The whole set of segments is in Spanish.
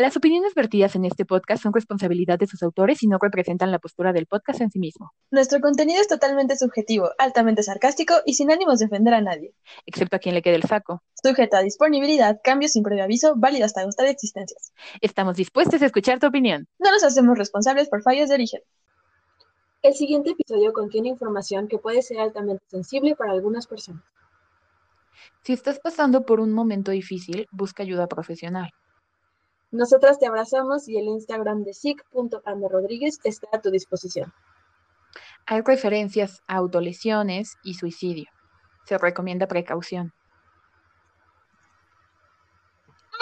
Las opiniones vertidas en este podcast son responsabilidad de sus autores y no representan la postura del podcast en sí mismo. Nuestro contenido es totalmente subjetivo, altamente sarcástico y sin ánimos de ofender a nadie. Excepto a quien le quede el saco. Sujeto a disponibilidad, cambios sin previo aviso, válido hasta gustar existencias. Estamos dispuestos a escuchar tu opinión. No nos hacemos responsables por fallos de origen. El siguiente episodio contiene información que puede ser altamente sensible para algunas personas. Si estás pasando por un momento difícil, busca ayuda profesional. Nosotras te abrazamos y el Instagram de sic.anderrodríguez está a tu disposición. Hay referencias a autolesiones y suicidio. Se recomienda precaución.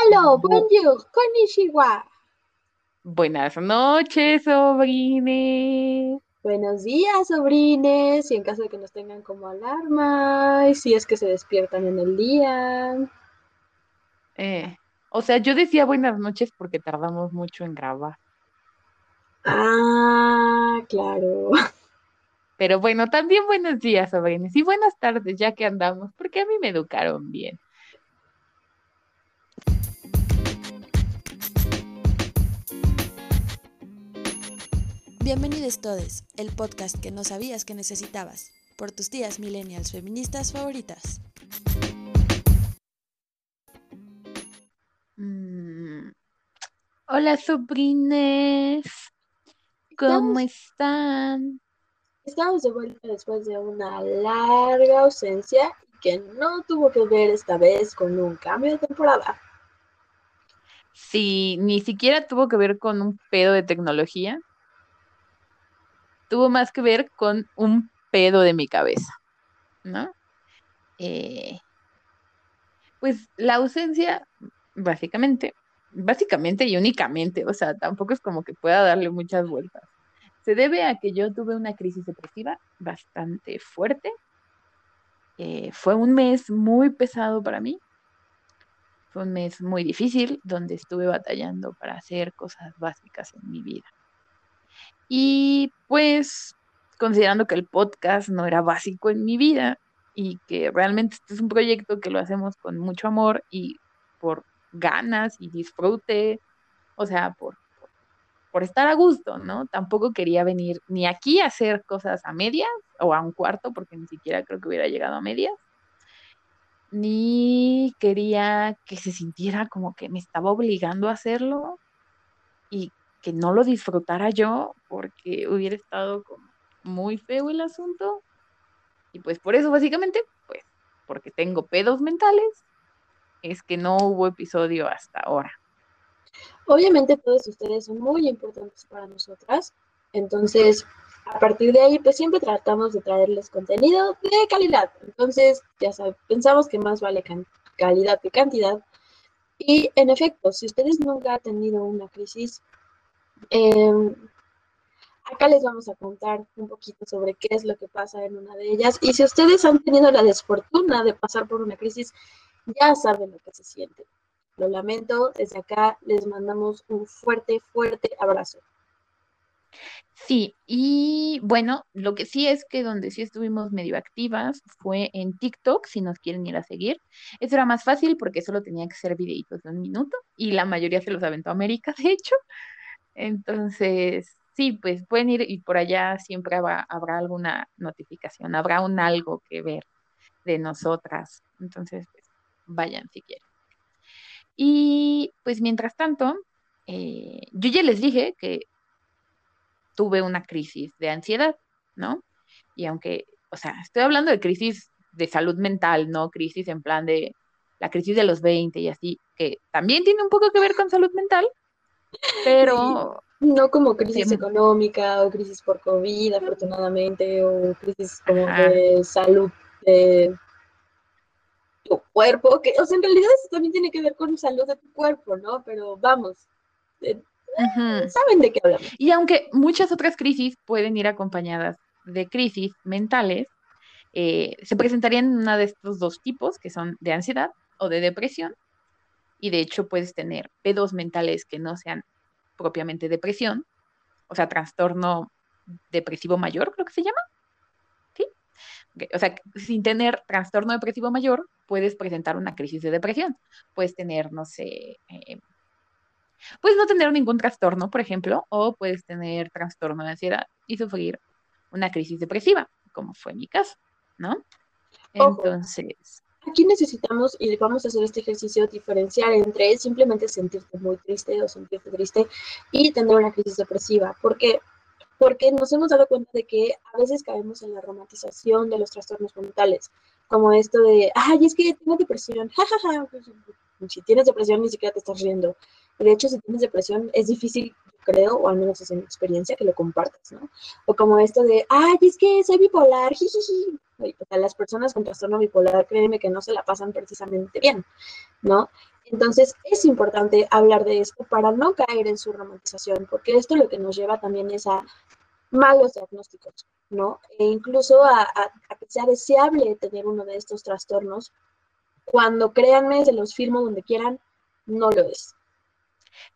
¡Aló! ¡Bonjour! ¡Konnichiwa! Buenas noches, sobrines. Buenos días, sobrines. Y en caso de que nos tengan como alarma, y si es que se despiertan en el día. Eh, o sea, yo decía buenas noches porque tardamos mucho en grabar. Ah, claro. Pero bueno, también buenos días, sobrines, y buenas tardes, ya que andamos, porque a mí me educaron bien. Bienvenidos todos, el podcast que no sabías que necesitabas, por tus tías millennials feministas favoritas. Hola, sobrines. ¿Cómo están? Estamos de vuelta después de una larga ausencia que no tuvo que ver esta vez con un cambio de temporada. Sí, ni siquiera tuvo que ver con un pedo de tecnología. Tuvo más que ver con un pedo de mi cabeza, ¿no? Eh, pues la ausencia, básicamente, básicamente y únicamente, o sea, tampoco es como que pueda darle muchas vueltas. Se debe a que yo tuve una crisis depresiva bastante fuerte. Eh, fue un mes muy pesado para mí. Fue un mes muy difícil donde estuve batallando para hacer cosas básicas en mi vida. Y pues, considerando que el podcast no era básico en mi vida y que realmente este es un proyecto que lo hacemos con mucho amor y por ganas y disfrute, o sea, por, por, estar a gusto, ¿no? Tampoco quería venir ni aquí a hacer cosas a medias o a un cuarto, porque ni siquiera creo que hubiera llegado a medias, ni quería que se sintiera como que me estaba obligando a hacerlo y que no lo disfrutara yo, porque hubiera estado como muy feo el asunto. Y pues por eso básicamente, pues porque tengo pedos mentales es que no hubo episodio hasta ahora. Obviamente todos ustedes son muy importantes para nosotras, entonces a partir de ahí pues siempre tratamos de traerles contenido de calidad. Entonces ya saben, pensamos que más vale calidad que cantidad. Y en efecto, si ustedes nunca han tenido una crisis, em, acá les vamos a contar un poquito sobre qué es lo que pasa en una de ellas. Y si ustedes han tenido la desfortuna de pasar por una crisis, ya saben lo que se siente. Lo lamento, desde acá les mandamos un fuerte, fuerte abrazo. Sí, y bueno, lo que sí es que donde sí estuvimos medio activas fue en TikTok, si nos quieren ir a seguir. Eso era más fácil porque solo tenía que ser videitos de un minuto y la mayoría se los aventó a América, de hecho. Entonces, sí, pues pueden ir y por allá siempre habrá, habrá alguna notificación, habrá un algo que ver de nosotras. Entonces, vayan si quieren. Y pues mientras tanto, eh, yo ya les dije que tuve una crisis de ansiedad, ¿no? Y aunque, o sea, estoy hablando de crisis de salud mental, no crisis en plan de la crisis de los 20 y así, que también tiene un poco que ver con salud mental, pero... No como crisis económica o crisis por COVID, afortunadamente, o crisis como de salud de tu cuerpo, que, o sea, en realidad eso también tiene que ver con salud de tu cuerpo, ¿no? Pero vamos, eh, saben de qué hablamos. Y aunque muchas otras crisis pueden ir acompañadas de crisis mentales, eh, se presentarían en una de estos dos tipos, que son de ansiedad o de depresión, y de hecho puedes tener pedos mentales que no sean propiamente depresión, o sea, trastorno depresivo mayor, creo que se llama. O sea, sin tener trastorno depresivo mayor, puedes presentar una crisis de depresión. Puedes tener, no sé, eh, puedes no tener ningún trastorno, por ejemplo, o puedes tener trastorno de ansiedad y sufrir una crisis depresiva, como fue mi caso, ¿no? Ojo. Entonces, Aquí necesitamos, y vamos a hacer este ejercicio, diferenciar entre simplemente sentirte muy triste o sentirte triste y tener una crisis depresiva. ¿Por qué? Porque nos hemos dado cuenta de que a veces caemos en la romantización de los trastornos mentales, como esto de, ay, es que tengo depresión, jajaja, pues, si tienes depresión ni siquiera te estás riendo. De hecho, si tienes depresión es difícil, creo, o al menos es en mi experiencia, que lo compartas, ¿no? O como esto de, ay, es que soy bipolar, jijiji. O sea, las personas con trastorno bipolar, créeme que no se la pasan precisamente bien, ¿no? Entonces, es importante hablar de esto para no caer en su romantización, porque esto lo que nos lleva también es a malos diagnósticos, ¿no? E incluso a, que sea deseable tener uno de estos trastornos, cuando créanme, se los firmo donde quieran, no lo es.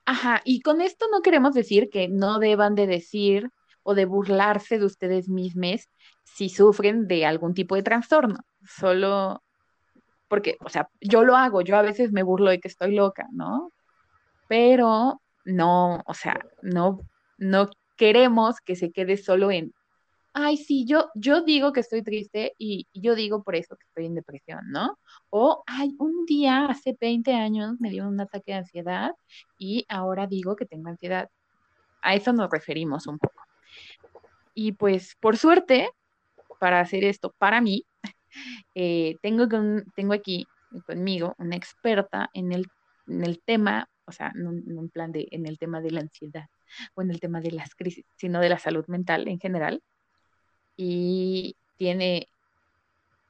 Ajá, y con esto no queremos decir que no deban de decir o de burlarse de ustedes mismos si sufren de algún tipo de trastorno. Solo porque, o sea, yo lo hago, yo a veces me burlo de que estoy loca, ¿no? Pero no, o sea, no, no queremos que se quede solo en, ay, sí, yo, yo digo que estoy triste y, y yo digo por eso que estoy en depresión, ¿no? O, ay, un día hace 20 años me dio un ataque de ansiedad y ahora digo que tengo ansiedad. A eso nos referimos un poco. Y pues, por suerte, para hacer esto para mí, eh, tengo, con- tengo aquí conmigo una experta en el, en el tema, o sea, no, no en plan de, en el tema de la ansiedad o en el tema de las crisis, sino de la salud mental en general. Y tiene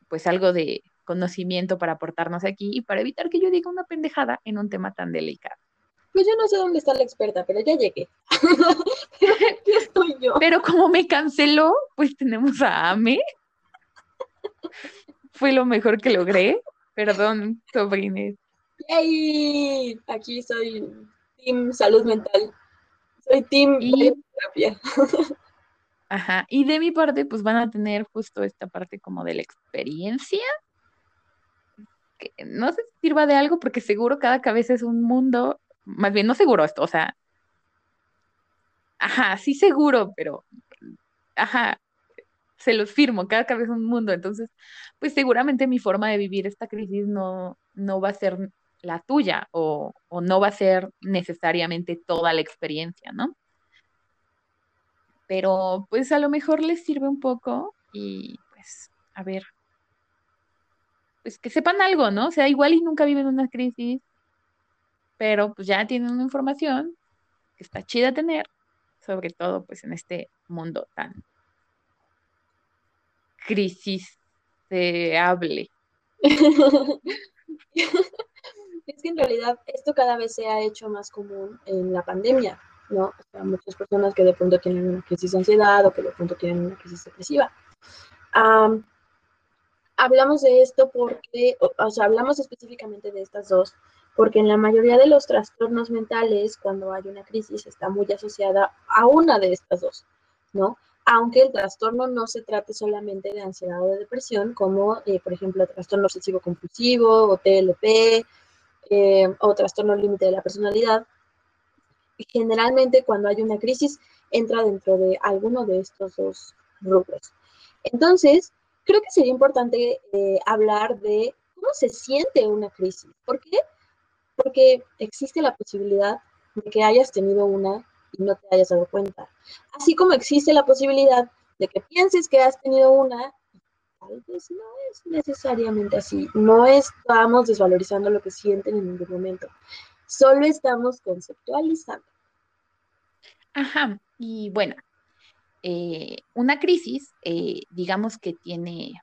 pues algo de conocimiento para aportarnos aquí y para evitar que yo diga una pendejada en un tema tan delicado. Pues yo no sé dónde está la experta, pero ya llegué. Pero aquí estoy yo. Pero como me canceló, pues tenemos a Ame. Fue lo mejor que logré. Perdón, sobrines. ¡Yay! Aquí soy Team Salud Mental. Soy Team Y- Terapia. Ajá. Y de mi parte, pues van a tener justo esta parte como de la experiencia. Que no sé si sirva de algo, porque seguro cada cabeza es un mundo. Más bien, no seguro esto, o sea. Ajá, sí seguro, pero. Ajá. Se los firmo, cada cabeza es un mundo. Entonces, pues seguramente mi forma de vivir esta crisis no, no va a ser la tuya o, no va a ser necesariamente toda la experiencia, ¿no? Pero pues a lo mejor les sirve un poco y pues a ver, pues que sepan algo, ¿no? O sea, igual y nunca viven una crisis, pero pues ya tienen una información que está chida tener, sobre todo pues en este mundo tan crisiseable. Es que en realidad esto cada vez se ha hecho más común en la pandemia, ¿no? O sea, muchas personas que de pronto tienen una crisis de ansiedad o que de pronto tienen una crisis depresiva. Am, hablamos de esto porque, o, o sea, hablamos específicamente de estas dos, porque en la mayoría de los trastornos mentales, cuando hay una crisis, está muy asociada a una de estas dos, ¿no? Aunque el trastorno no se trate solamente de ansiedad o de depresión, como eh, por ejemplo trastorno obsesivo compulsivo o TLP, eh, o trastorno límite de la personalidad. Generalmente cuando hay una crisis entra dentro de alguno de estos dos rubros. Entonces, creo que sería importante eh, hablar de cómo se siente una crisis. ¿Por qué? Porque existe la posibilidad de que hayas tenido una y no te hayas dado cuenta. Así como existe la posibilidad de que pienses que has tenido una tal vez no es necesariamente así. No estamos desvalorizando lo que sienten en ningún momento. Solo estamos conceptualizando. Ajá, y bueno, eh, una crisis, eh, digamos que tiene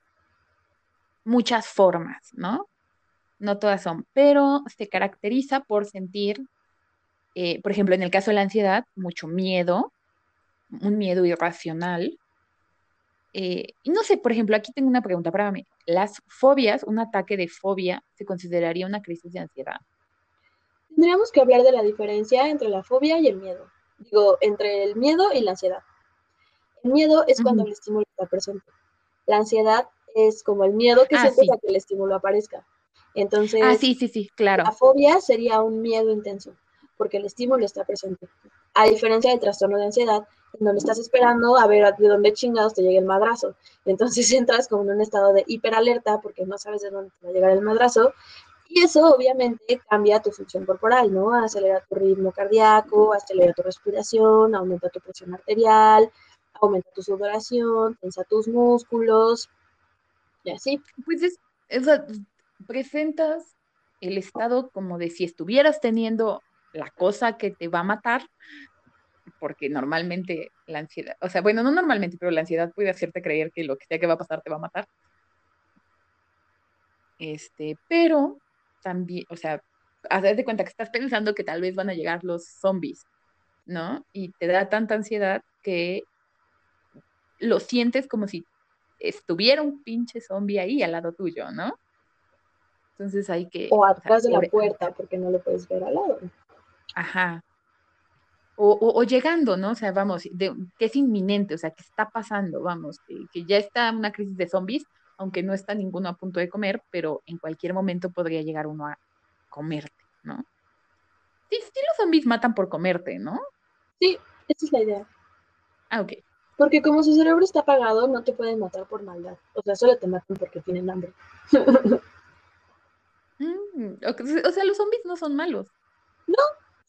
muchas formas, ¿no? No todas son, pero se caracteriza por sentir, eh, por ejemplo, en el caso de la ansiedad, mucho miedo, un miedo irracional. Eh, y no sé, por ejemplo, aquí tengo una pregunta para mí. ¿Las fobias, un ataque de fobia, se consideraría una crisis de ansiedad? Tendríamos que hablar de la diferencia entre la fobia y el miedo. Digo, entre el miedo y la ansiedad. El miedo es cuando el estímulo está presente. La ansiedad es como el miedo que Ah, sientes sí. a que el estímulo aparezca. Entonces, Ah, sí, sí, sí, claro. la fobia sería un miedo intenso. Porque el estímulo está presente. A diferencia del trastorno de ansiedad, en donde estás esperando a ver de dónde chingados te llegue el madrazo. Entonces entras como en un estado de hiperalerta porque no sabes de dónde te va a llegar el madrazo. Y eso obviamente cambia tu función corporal, ¿no? Acelera tu ritmo cardíaco, acelera tu respiración, aumenta tu presión arterial, aumenta tu sudoración, tensa tus músculos y así. Pues es, sea, presentas el estado como de si estuvieras teniendo la cosa que te va a matar, porque normalmente la ansiedad, o sea, bueno, no normalmente, pero la ansiedad puede hacerte creer que lo que sea que va a pasar te va a matar. Este, pero también, o sea, haz de cuenta que estás pensando que tal vez van a llegar los zombies, ¿no? Y te da tanta ansiedad que lo sientes como si estuviera un pinche zombie ahí al lado tuyo, ¿no? Entonces hay que... O atrás de la puerta, porque no lo puedes ver al lado. Ajá. O, llegando, ¿no? O sea, vamos, de, que es inminente, o sea, que está pasando, vamos, que, ya está una crisis de zombies, aunque no está ninguno a punto de comer, pero en cualquier momento podría llegar uno a comerte, ¿no? Sí, sí los zombies matan por comerte, ¿no? Sí, esa es la idea. Ah, ok. Porque como su cerebro está apagado, no te pueden matar por maldad. O sea, solo te matan porque tienen hambre. Mm, o sea, los zombies no son malos. No,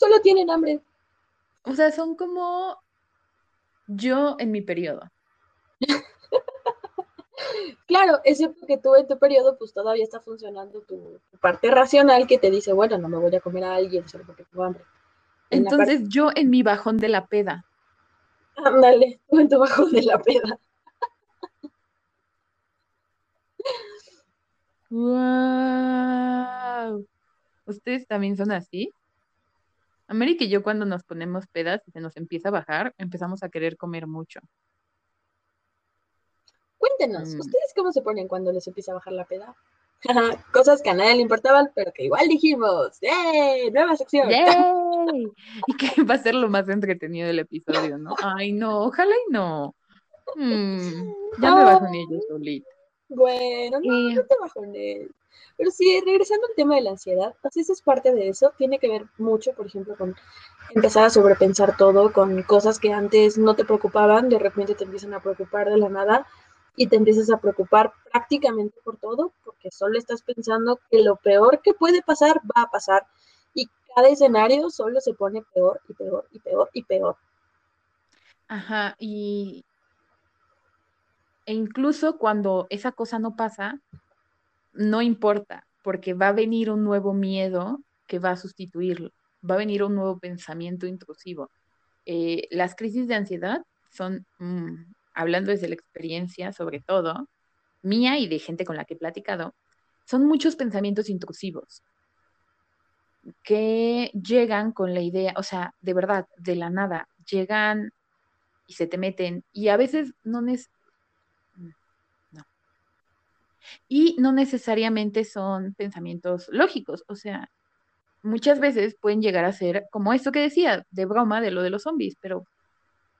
solo tienen hambre. O sea, son como yo en mi periodo. claro, excepto que tú en tu periodo, pues todavía está funcionando tu, parte racional que te dice, bueno, no me voy a comer a alguien solo porque tengo hambre. Entonces yo en mi bajón de la peda. Ándale, tú en tu bajón de la peda. ¡Wow! ¿Ustedes también son así? América y yo cuando nos ponemos pedas y se nos empieza a bajar, empezamos a querer comer mucho. Cuéntenos, mm. ¿ustedes cómo se ponen cuando les empieza a bajar la peda? Cosas que a nadie le importaban, pero que igual dijimos. ¡Yay! Nueva sección. ¡Yay! Y que va a ser lo más entretenido del episodio, ¿no? Ay, no, ojalá y no. Mm, ya me bajo en ello solito. Bueno, no, no te bajones. Pero sí, regresando al tema de la ansiedad, pues eso es parte de eso. Tiene que ver mucho, por ejemplo, con empezar a sobrepensar todo, con cosas que antes no te preocupaban, de repente te empiezan a preocupar de la nada y te empiezas a preocupar prácticamente por todo, porque solo estás pensando que lo peor que puede pasar va a pasar y cada escenario solo se pone peor y peor y peor y peor. Ajá, y, e incluso cuando esa cosa no pasa, no importa, porque va a venir un nuevo miedo que va a sustituirlo, va a venir un nuevo pensamiento intrusivo. Eh, las crisis de ansiedad son, mm, hablando desde la experiencia sobre todo, mía y de gente con la que he platicado, son muchos pensamientos intrusivos que llegan con la idea, o sea, de verdad, de la nada, llegan y se te meten y a veces no, es y no necesariamente son pensamientos lógicos, o sea, muchas veces pueden llegar a ser como esto que decía, de broma, de lo de los zombies, pero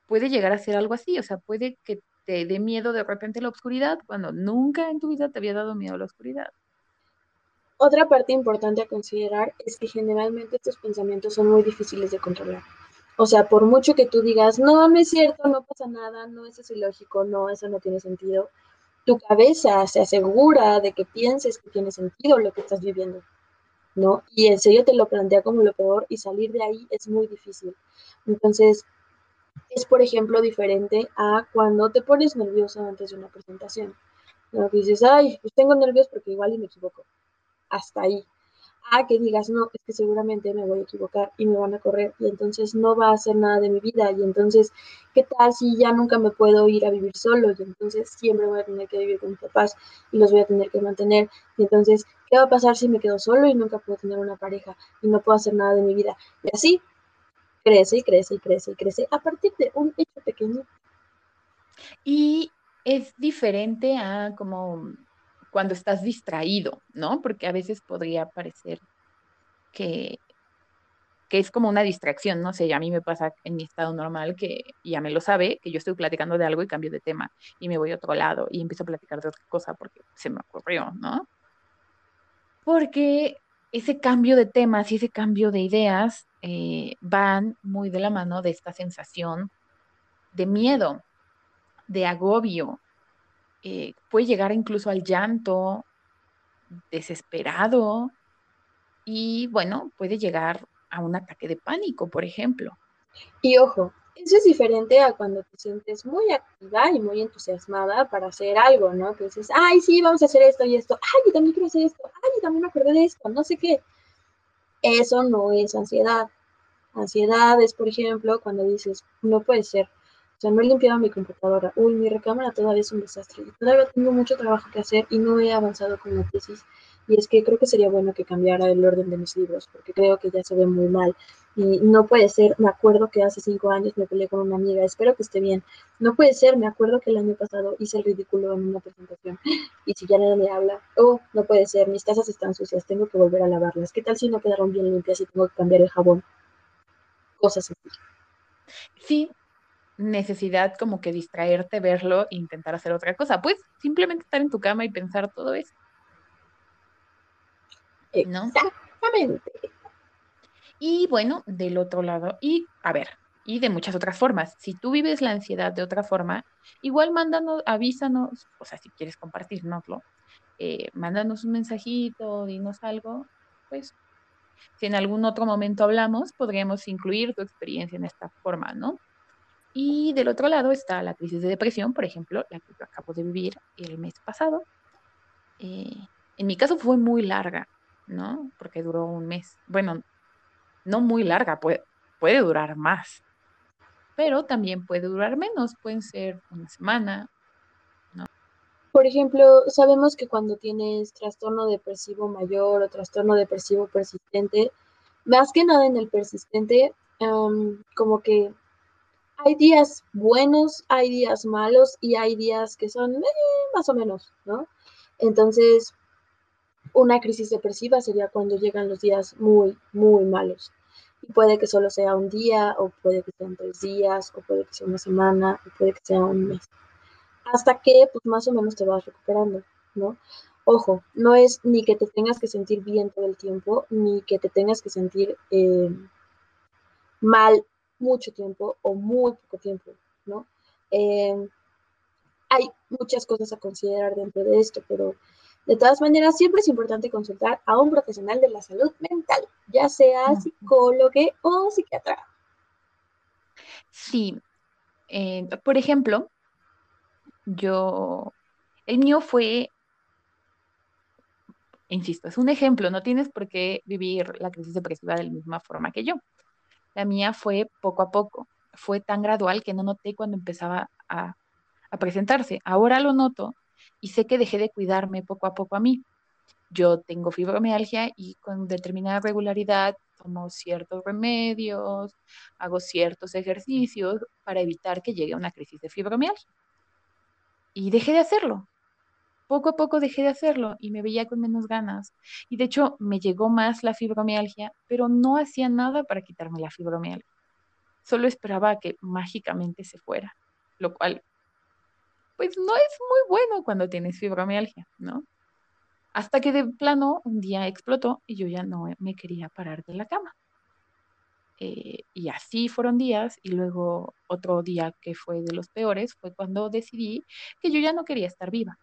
puede llegar a ser algo así, o sea, puede que te dé miedo de repente la oscuridad cuando nunca en tu vida te había dado miedo la oscuridad. Otra parte importante a considerar es que generalmente estos pensamientos son muy difíciles de controlar. O sea, por mucho que tú digas, no, no es cierto, no pasa nada, no, eso es ilógico, no, eso no tiene sentido, tu cabeza se asegura de que pienses que tiene sentido lo que estás viviendo, ¿no? Y en serio te lo plantea como lo peor y salir de ahí es muy difícil. Entonces, es por ejemplo diferente a cuando te pones nervioso antes de una presentación. ¿no? dices, ay, pues tengo nervios porque igual y me equivoco. Hasta ahí a que digas, no, es que seguramente me voy a equivocar y me van a correr y entonces no va a hacer nada de mi vida y entonces, ¿qué tal si ya nunca me puedo ir a vivir solo y entonces siempre voy a tener que vivir con mis papás y los voy a tener que mantener y entonces, ¿qué va a pasar si me quedo solo y nunca puedo tener una pareja y no puedo hacer nada de mi vida? Y así crece y crece y crece y crece a partir de un hecho pequeño. Y es diferente a como cuando estás distraído, ¿no? Porque a veces podría parecer que, que es como una distracción, no sé, a mí me pasa en mi estado normal que ya me lo sabe, que yo estoy platicando de algo y cambio de tema y me voy a otro lado y empiezo a platicar de otra cosa porque se me ocurrió, ¿no? Porque ese cambio de temas y ese cambio de ideas eh, van muy de la mano de esta sensación de miedo, de agobio, eh, puede llegar incluso al llanto, desesperado, y bueno, puede llegar a un ataque de pánico, por ejemplo. Y ojo, eso es diferente a cuando te sientes muy activa y muy entusiasmada para hacer algo, ¿no? Que dices, ay, sí, vamos a hacer esto y esto, ay, yo también quiero hacer esto, ay, yo también me acordé de esto, no sé qué. Eso no es ansiedad. Ansiedad es, por ejemplo, cuando dices, no puede ser, sea, no he limpiado mi computadora, uy, mi recámara todavía es un desastre, todavía tengo mucho trabajo que hacer y no he avanzado con la tesis. Y es que creo que sería bueno que cambiara el orden de mis libros, porque creo que ya se ve muy mal. Y no puede ser, me acuerdo que hace cinco años me peleé con una amiga, espero que esté bien. No puede ser, me acuerdo que el año pasado hice el ridículo en una presentación y si ya nadie me habla, oh, no puede ser, mis tazas están sucias, tengo que volver a lavarlas. ¿Qué tal si no quedaron bien limpias y tengo que cambiar el jabón? Cosas así. Sí, necesidad como que distraerte, verlo e intentar hacer otra cosa. Pues simplemente estar en tu cama y pensar todo eso. ¿No? Exactamente. Y bueno, del otro lado, y a ver, y de muchas otras formas. Si tú vives la ansiedad de otra forma, igual mándanos, avísanos, o sea, si quieres compartirnoslo, eh, mándanos un mensajito, dinos algo, pues si en algún otro momento hablamos, podríamos incluir tu experiencia en esta forma, ¿no? Y del otro lado está la crisis de depresión, por ejemplo, la que yo acabo de vivir el mes pasado. Eh, en mi caso fue muy larga, ¿no? Porque duró un mes. Bueno, no muy larga, puede, puede durar más, pero también puede durar menos, pueden ser una semana, ¿no? Por ejemplo, sabemos que cuando tienes trastorno depresivo mayor o trastorno depresivo persistente, más que nada en el persistente, um, como que hay días buenos, hay días malos y hay días que son eh, más o menos, ¿no? Entonces, una crisis depresiva sería cuando llegan los días muy, muy malos. Y puede que solo sea un día, o puede que sean tres días, o puede que sea una semana, o puede que sea un mes. Hasta que, pues, más o menos te vas recuperando, ¿no? Ojo, no es ni que te tengas que sentir bien todo el tiempo, ni que te tengas que sentir eh, mal mucho tiempo o muy poco tiempo, ¿no? Eh, hay muchas cosas a considerar dentro de esto, pero de todas maneras siempre es importante consultar a un profesional de la salud mental, ya sea psicólogo o psiquiatra. Sí, eh, por ejemplo, yo, el mío fue, insisto, es un ejemplo, no tienes por qué vivir la crisis depresiva de la misma forma que yo. La mía fue poco a poco, fue tan gradual que no noté cuando empezaba a, presentarse. Ahora lo noto y sé que dejé de cuidarme poco a poco a mí. Yo tengo fibromialgia y con determinada regularidad tomo ciertos remedios, hago ciertos ejercicios para evitar que llegue a una crisis de fibromialgia. Y dejé de hacerlo. Poco a poco dejé de hacerlo y me veía con menos ganas. Y de hecho me llegó más la fibromialgia, pero no hacía nada para quitarme la fibromialgia. Solo esperaba que mágicamente se fuera, lo cual pues no es muy bueno cuando tienes fibromialgia, ¿no? Hasta que de plano un día explotó y yo ya no me quería parar de la cama. Eh, y así fueron días y luego otro día que fue de los peores fue cuando decidí que yo ya no quería estar viva.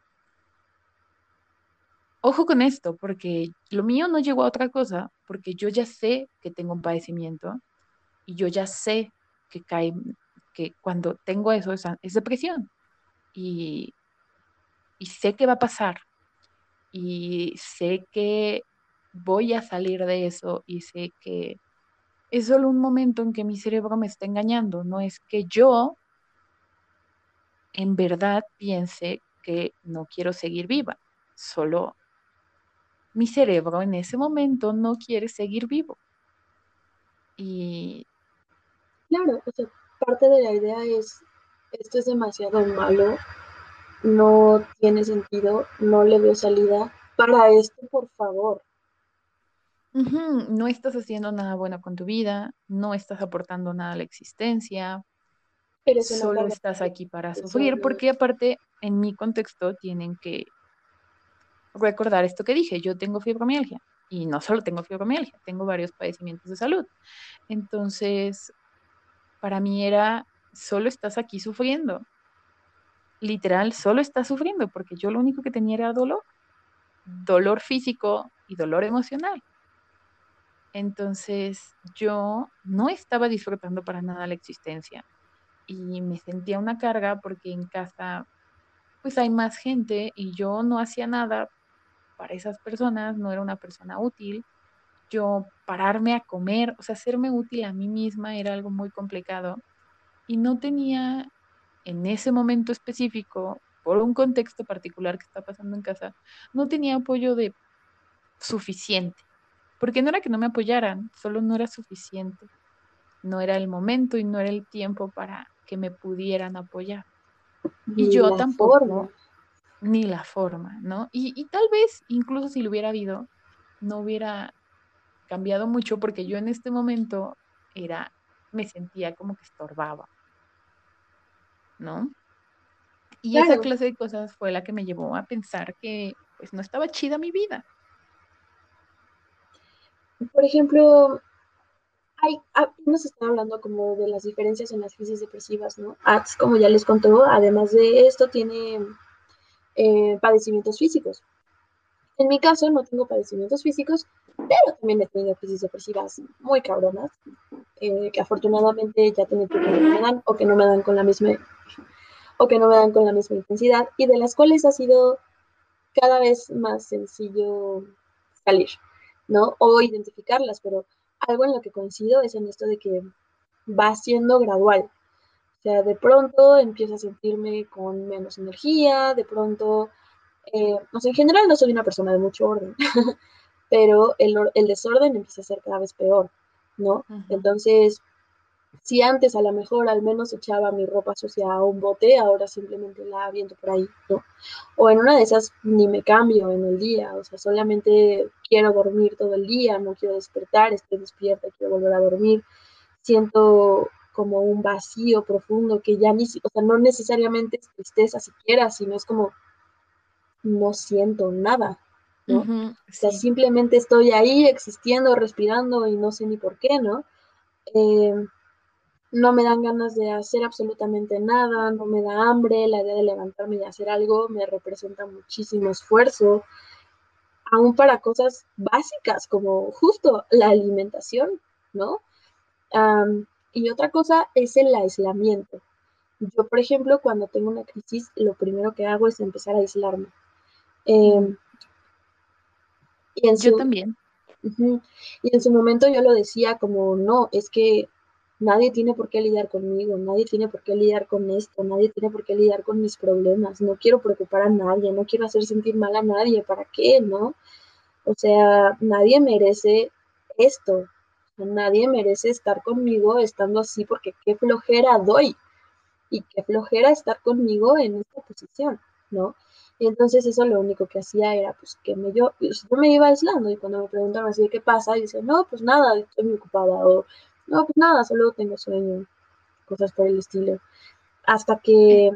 Ojo con esto, porque lo mío no llegó a otra cosa, porque yo ya sé que tengo un padecimiento y yo ya sé que cae, que cuando tengo eso es, es depresión. Y, y sé que va a pasar. Y sé que voy a salir de eso y sé que es solo un momento en que mi cerebro me está engañando. No es que yo en verdad piense que no quiero seguir viva. Solo mi cerebro en ese momento no quiere seguir vivo. Y... Claro, o sea, parte de la idea es, esto es demasiado malo, no tiene sentido, no le veo salida. Para esto, por favor. No estás haciendo nada bueno con tu vida, no estás aportando nada a la existencia, solo estás aquí para sufrir, porque aparte, en mi contexto, tienen que recordar esto que dije, yo tengo fibromialgia. Y no solo tengo fibromialgia, tengo varios padecimientos de salud. Entonces, para mí era, solo estás aquí sufriendo. Literal, solo estás sufriendo porque yo lo único que tenía era dolor. Dolor físico y dolor emocional. Entonces yo no estaba disfrutando para nada la existencia y me sentía una carga porque en casa pues hay más gente y yo no hacía nada para esas personas, no era una persona útil. Yo pararme a comer, o sea, hacerme útil a mí misma era algo muy complicado y no tenía en ese momento específico, por un contexto particular que está pasando en casa, no tenía apoyo de suficiente. Porque no era que no me apoyaran, solo no era suficiente. No era el momento y no era el tiempo para que me pudieran apoyar. y yo tampoco, ni la forma, ¿no? Y, y tal vez, incluso si lo hubiera habido, no hubiera cambiado mucho porque yo en este momento era, me sentía como que estorbaba, ¿no? Y esa clase de cosas fue la que me llevó a pensar que pues no estaba chida mi vida. Por ejemplo, hay, ah, nos están hablando como de las diferencias en las crisis depresivas, ¿no? ATS, como ya les contó, además de esto, tiene eh, padecimientos físicos. En mi caso no tengo padecimientos físicos, pero también he tenido crisis depresivas muy cabronas, eh, que afortunadamente ya tengo que me dan o que no me dan con la misma o que no me dan con la misma intensidad y de las cuales ha sido cada vez más sencillo salir. ¿no? O identificarlas, pero algo en lo que coincido es en esto de que va siendo gradual. O sea, de pronto empiezo a sentirme con menos energía, de pronto, eh, no sé, en general no soy una persona de mucho orden, pero el, el, desorden empieza a ser cada vez peor, ¿no? Entonces, si antes a lo mejor al menos echaba mi ropa sucia a un bote, ahora simplemente la aviento por ahí, ¿no? O en una de esas ni me cambio en el día, o sea, solamente quiero dormir todo el día, no quiero despertar, estoy despierta, quiero volver a dormir. Siento como un vacío profundo que ya ni, o sea, no necesariamente es tristeza siquiera, sino es como no siento nada, ¿no? O sea, simplemente estoy ahí existiendo, respirando y no sé ni por qué, ¿no? Eh, no me dan ganas de hacer absolutamente nada, no me da hambre, la idea de levantarme y hacer algo me representa muchísimo esfuerzo, aún para cosas básicas como justo la alimentación, ¿no? Y otra cosa es el aislamiento. Yo, por ejemplo, cuando tengo una crisis, lo primero que hago es empezar a aislarme. Em, y en yo también. y en su momento yo lo decía como, no, es que Nadie tiene por qué lidiar conmigo, nadie tiene por qué lidiar con esto, nadie tiene por qué lidiar con mis problemas, no quiero preocupar a nadie, no quiero hacer sentir mal a nadie, ¿para qué, no? O sea, nadie merece esto, nadie merece estar conmigo estando así porque qué flojera doy y qué flojera estar conmigo en esta posición, ¿no? Y entonces eso lo único que hacía era pues que me, yo, yo me iba aislando y cuando me preguntaban así qué pasa, y dice, no, pues nada, estoy muy ocupada o no, pues nada, solo tengo sueño, cosas por el estilo. Hasta que,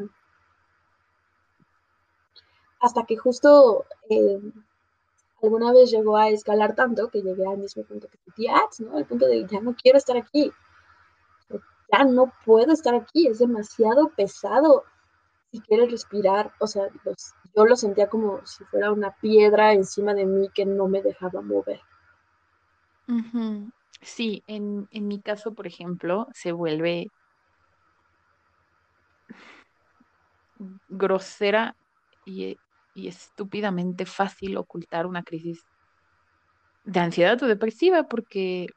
hasta que justo eh, alguna vez llegó a escalar tanto que llegué al mismo punto que tu tía, ¿no? Al punto de ya no quiero estar aquí. Ya no puedo estar aquí, es demasiado pesado. Si quieres respirar, o sea, yo lo sentía como si fuera una piedra encima de mí que no me dejaba mover. Sí, en, en mi caso, por ejemplo, se vuelve grosera y, y estúpidamente fácil ocultar una crisis de ansiedad o depresiva porque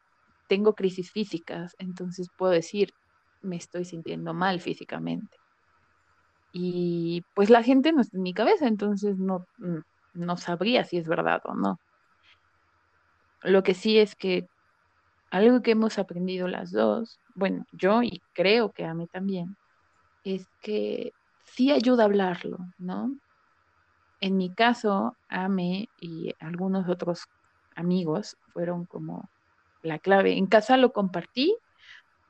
tengo crisis físicas, entonces puedo decir, me estoy sintiendo mal físicamente. Y pues la gente no está en mi cabeza, entonces no, no sabría si es verdad o no. Lo que sí es que algo que hemos aprendido las dos, bueno, yo y creo que a mí también, es que sí ayuda a hablarlo, ¿no? En mi caso, Ame y algunos otros amigos fueron como la clave. En casa lo compartí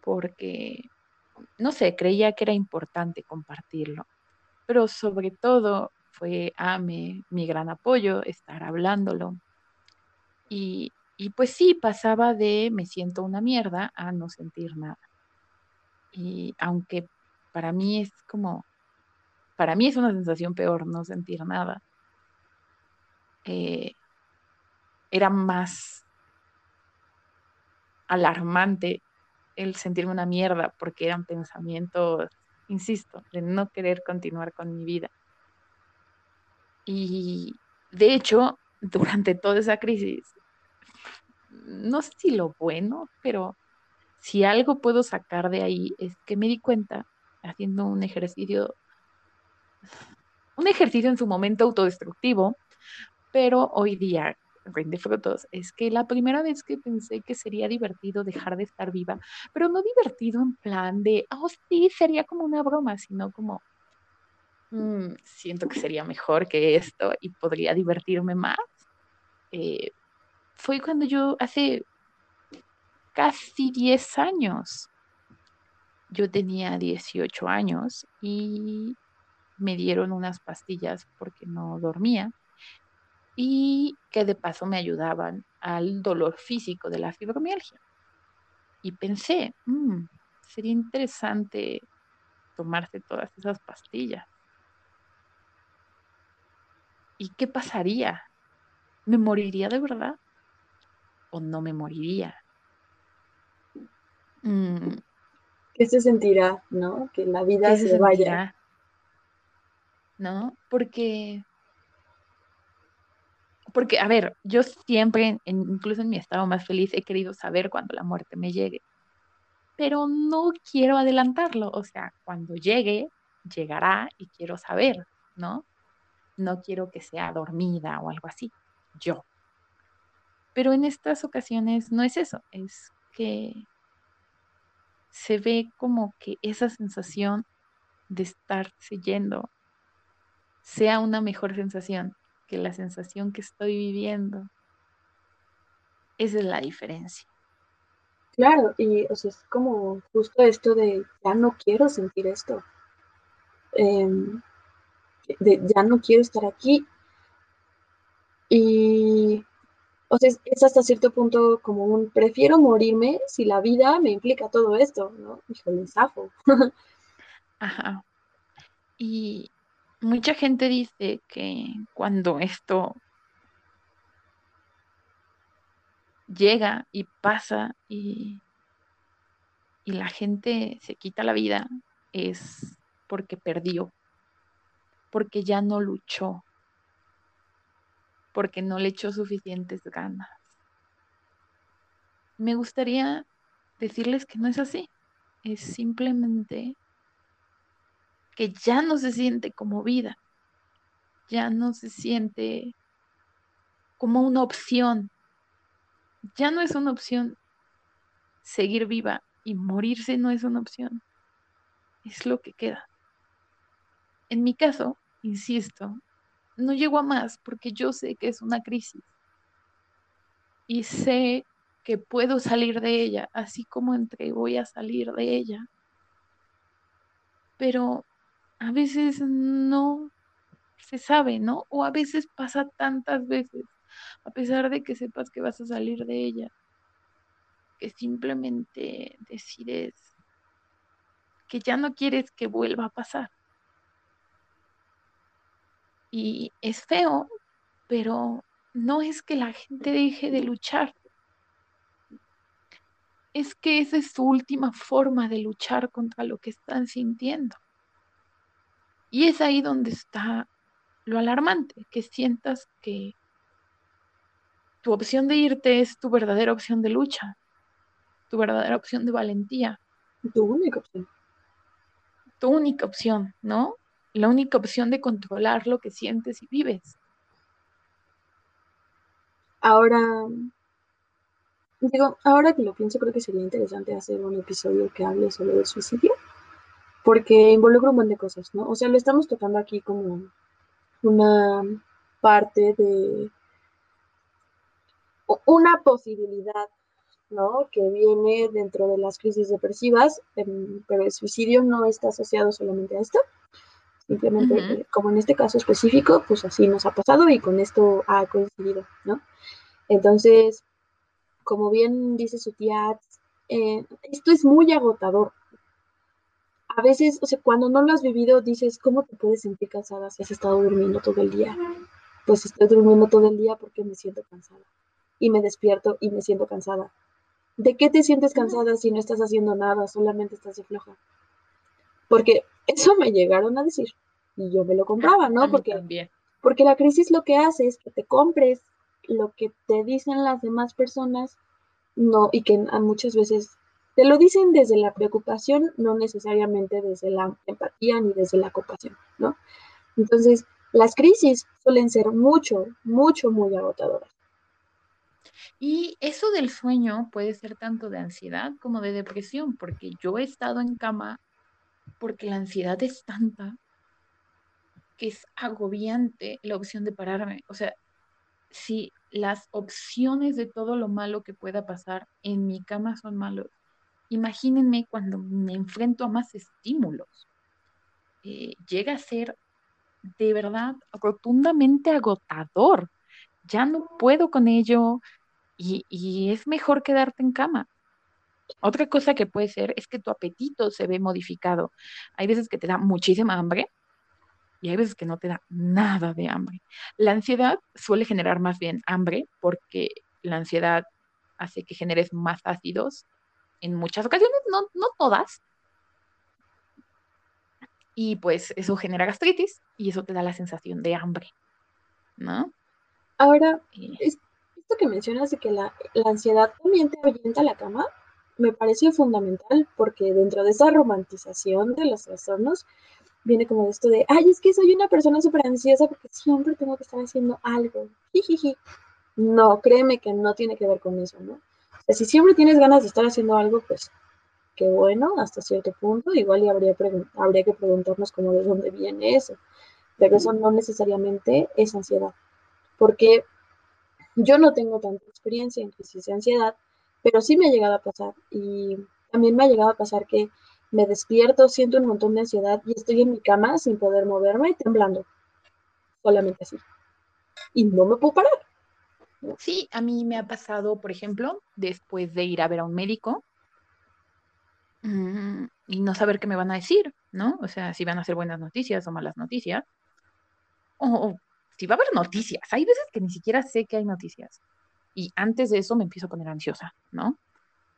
porque, no sé, creía que era importante compartirlo, pero sobre todo fue Ame mi gran apoyo, estar hablándolo, Y, y pues sí, pasaba de me siento una mierda a no sentir nada. Y aunque para mí es como, para mí es una sensación peor no sentir nada, eh, era más alarmante el sentirme una mierda porque eran pensamientos, insisto, de no querer continuar con mi vida. Y de hecho, durante toda esa crisis, no sé si lo bueno, pero si algo puedo sacar de ahí es que me di cuenta haciendo un ejercicio, un ejercicio en su momento autodestructivo, pero hoy día rinde frutos, es que la primera vez que pensé que sería divertido dejar de estar viva, pero no divertido en plan de, oh sí, sería como una broma, sino como, mm, siento que sería mejor que esto y podría divertirme más. Eh, fue cuando yo hace casi 10 años, yo tenía 18 años y me dieron unas pastillas porque no dormía y que de paso me ayudaban al dolor físico de la fibromialgia. Y pensé, mm, sería interesante tomarse todas esas pastillas. ¿Y qué pasaría? ¿Me moriría de verdad? ¿O no me moriría? Mm. ¿Qué se sentirá, no? Que la vida se, vaya. ¿No? Porque porque, a ver, yo siempre, incluso en mi estado más feliz, he querido saber cuando la muerte me llegue, pero no quiero adelantarlo, o sea, cuando llegue, llegará y quiero saber, ¿no? No quiero que sea dormida o algo así, yo. Pero en estas ocasiones no es eso, es que se ve como que esa sensación de estarse yendo sea una mejor sensación que la sensación que estoy viviendo. Esa es la diferencia. Claro, y o sea, es como justo esto de ya no quiero sentir esto. Em, de ya no quiero estar aquí. Y o sea, es, hasta cierto punto como un prefiero morirme si la vida me implica todo esto, ¿no? Híjole, zafo. Ajá. Y, mucha gente dice que cuando esto llega y pasa y, y la gente se quita la vida es porque perdió, porque ya no luchó, porque no le echó suficientes ganas. Me gustaría decirles que no es así, es simplemente que ya no se siente como vida, ya no se siente como una opción, ya no es una opción seguir viva y morirse no es una opción, es lo que queda. En mi caso, insisto, no llego a más porque yo sé que es una crisis y sé que puedo salir de ella, así como entré, voy a salir de ella. Pero a veces no se sabe, ¿no? O a veces pasa tantas veces, a pesar de que sepas que vas a salir de ella, que simplemente decides que ya no quieres que vuelva a pasar. Y es feo, pero no es que la gente deje de luchar. Es que esa es su última forma de luchar contra lo que están sintiendo. Y es ahí donde está lo alarmante, que sientas que tu opción de irte es tu verdadera opción de lucha, tu verdadera opción de valentía. Tu única opción. Tu única opción, ¿no? La única opción de controlar lo que sientes y vives. Ahora, digo, ahora que lo pienso, creo que sería interesante hacer un episodio que hable sobre el suicidio porque involucra un montón de cosas, ¿no? O sea, lo estamos tocando aquí como una parte de una posibilidad, ¿no? Que viene dentro de las crisis depresivas, em, pero el suicidio no está asociado solamente a esto. Simplemente, eh, como en este caso específico, pues así nos ha pasado y con esto ha coincidido, ¿no? Entonces, como bien dice su tía, eh, esto es muy agotador. A veces, o sea, cuando no lo has vivido, dices, ¿cómo te puedes sentir cansada si has estado durmiendo todo el día? Pues estoy durmiendo todo el día porque me siento cansada. Y me despierto y me siento cansada. ¿De qué te sientes cansada si no estás haciendo nada, solamente estás de floja? Porque eso me llegaron a decir y yo me lo compraba, ¿no? Porque, porque la crisis lo que hace es que te compres lo que te dicen las demás personas, no, y que muchas veces te lo dicen desde la preocupación, no necesariamente desde la empatía ni desde la compasión, ¿no? Entonces, las crisis suelen ser mucho, mucho, muy agotadoras. Y eso del sueño puede ser tanto de ansiedad como de depresión, porque yo he estado en cama porque la ansiedad es tanta que es agobiante la opción de pararme. O sea, si las opciones de todo lo malo que pueda pasar en mi cama son malos, imagínense cuando me enfrento a más estímulos. Eh, llega a ser de verdad rotundamente agotador. Ya no puedo con ello y, y es mejor quedarte en cama. Otra cosa que puede ser es que tu apetito se ve modificado. Hay veces que te da muchísima hambre y hay veces que no te da nada de hambre. La ansiedad suele generar más bien hambre porque la ansiedad hace que generes más ácidos en muchas ocasiones, no, no todas. Y pues eso genera gastritis y eso te da la sensación de hambre, ¿no? Ahora, esto que mencionas de que la, la ansiedad también te ahuyenta la cama, me parece fundamental porque dentro de esa romantización de los trastornos viene como esto de, ay, es que soy una persona súper ansiosa porque siempre tengo que estar haciendo algo. Jijiji. No, créeme que no tiene que ver con eso, ¿no? Si siempre tienes ganas de estar haciendo algo, pues qué bueno, hasta cierto punto. Igual y habría, habría que preguntarnos cómo de dónde viene eso. Pero eso no necesariamente es ansiedad. Porque yo no tengo tanta experiencia en crisis de ansiedad, pero sí me ha llegado a pasar. Y también me ha llegado a pasar que me despierto, siento un montón de ansiedad y estoy en mi cama sin poder moverme, temblando. Solamente así. Y no me puedo parar. Sí, a mí me ha pasado, por ejemplo, después de ir a ver a un médico mm, y no saber qué me van a decir, ¿no? O sea, si van a ser buenas noticias o malas noticias. O, si va a haber noticias. Hay veces que ni siquiera sé que hay noticias. Y antes de eso me empiezo a poner ansiosa, ¿no?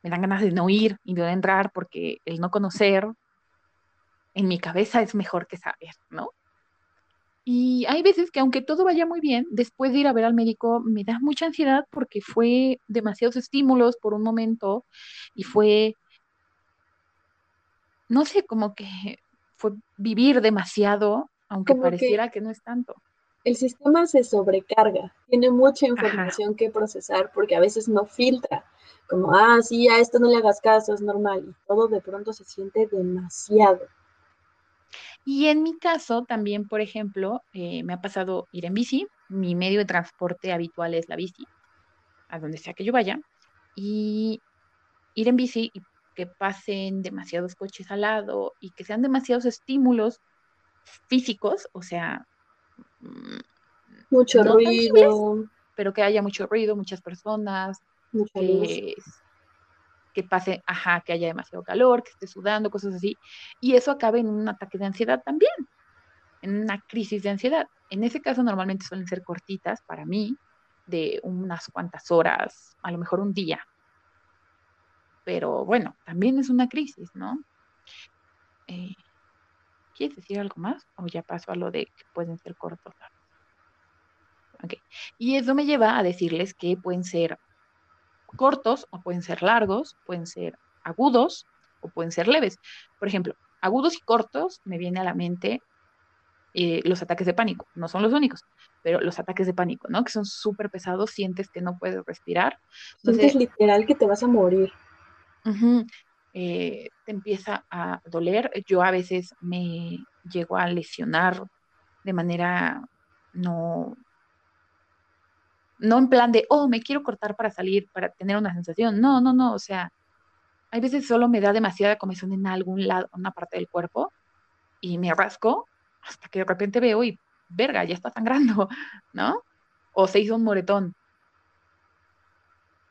me dan ganas de no ir y de no entrar porque el no conocer en mi cabeza es mejor que saber, ¿no? Y hay veces que aunque todo vaya muy bien, después de ir a ver al médico me da mucha ansiedad porque fue demasiados estímulos por un momento y fue, no sé, como que fue vivir demasiado, aunque pareciera que, no es tanto. El sistema se sobrecarga, tiene mucha información que procesar porque a veces no filtra como, ah, sí, a esto no le hagas caso, es normal, y todo de pronto se siente demasiado. Y en mi caso también, por ejemplo, eh, me ha pasado ir en bici, mi medio de transporte habitual es la bici, a donde sea que yo vaya, y ir en bici y que pasen demasiados coches al lado y que sean demasiados estímulos físicos, o sea, mm, mucho ruido, pero que haya mucho ruido, muchas personas, que, pase, ajá, que haya demasiado calor, que esté sudando, cosas así, y eso acabe en un ataque de ansiedad también, en una crisis de ansiedad. En ese caso normalmente suelen ser cortitas para mí, de unas cuantas horas, a lo mejor un día. Pero bueno, también es una crisis, ¿no? Eh, ¿Quieres decir algo más? O ya paso a lo de que pueden ser cortos. Okay. Y eso me lleva a decirles que pueden ser cortos o pueden ser largos, pueden ser agudos o pueden ser leves. Por ejemplo, agudos y cortos me viene a la mente eh, los ataques de pánico. No son los únicos, pero los ataques de pánico, ¿no? Que son súper pesados, sientes que no puedes respirar. Entonces, sientes literal que te vas a morir. Eh, te empieza a doler. Yo a veces me llego a lesionar de manera no, no en plan de, oh, me quiero cortar para salir, para tener una sensación. No, no, no, o sea, hay veces solo me da demasiada comezón en algún lado, una parte del cuerpo, y me rasco hasta que de repente veo y, verga, ya está sangrando, ¿no? O se hizo un moretón.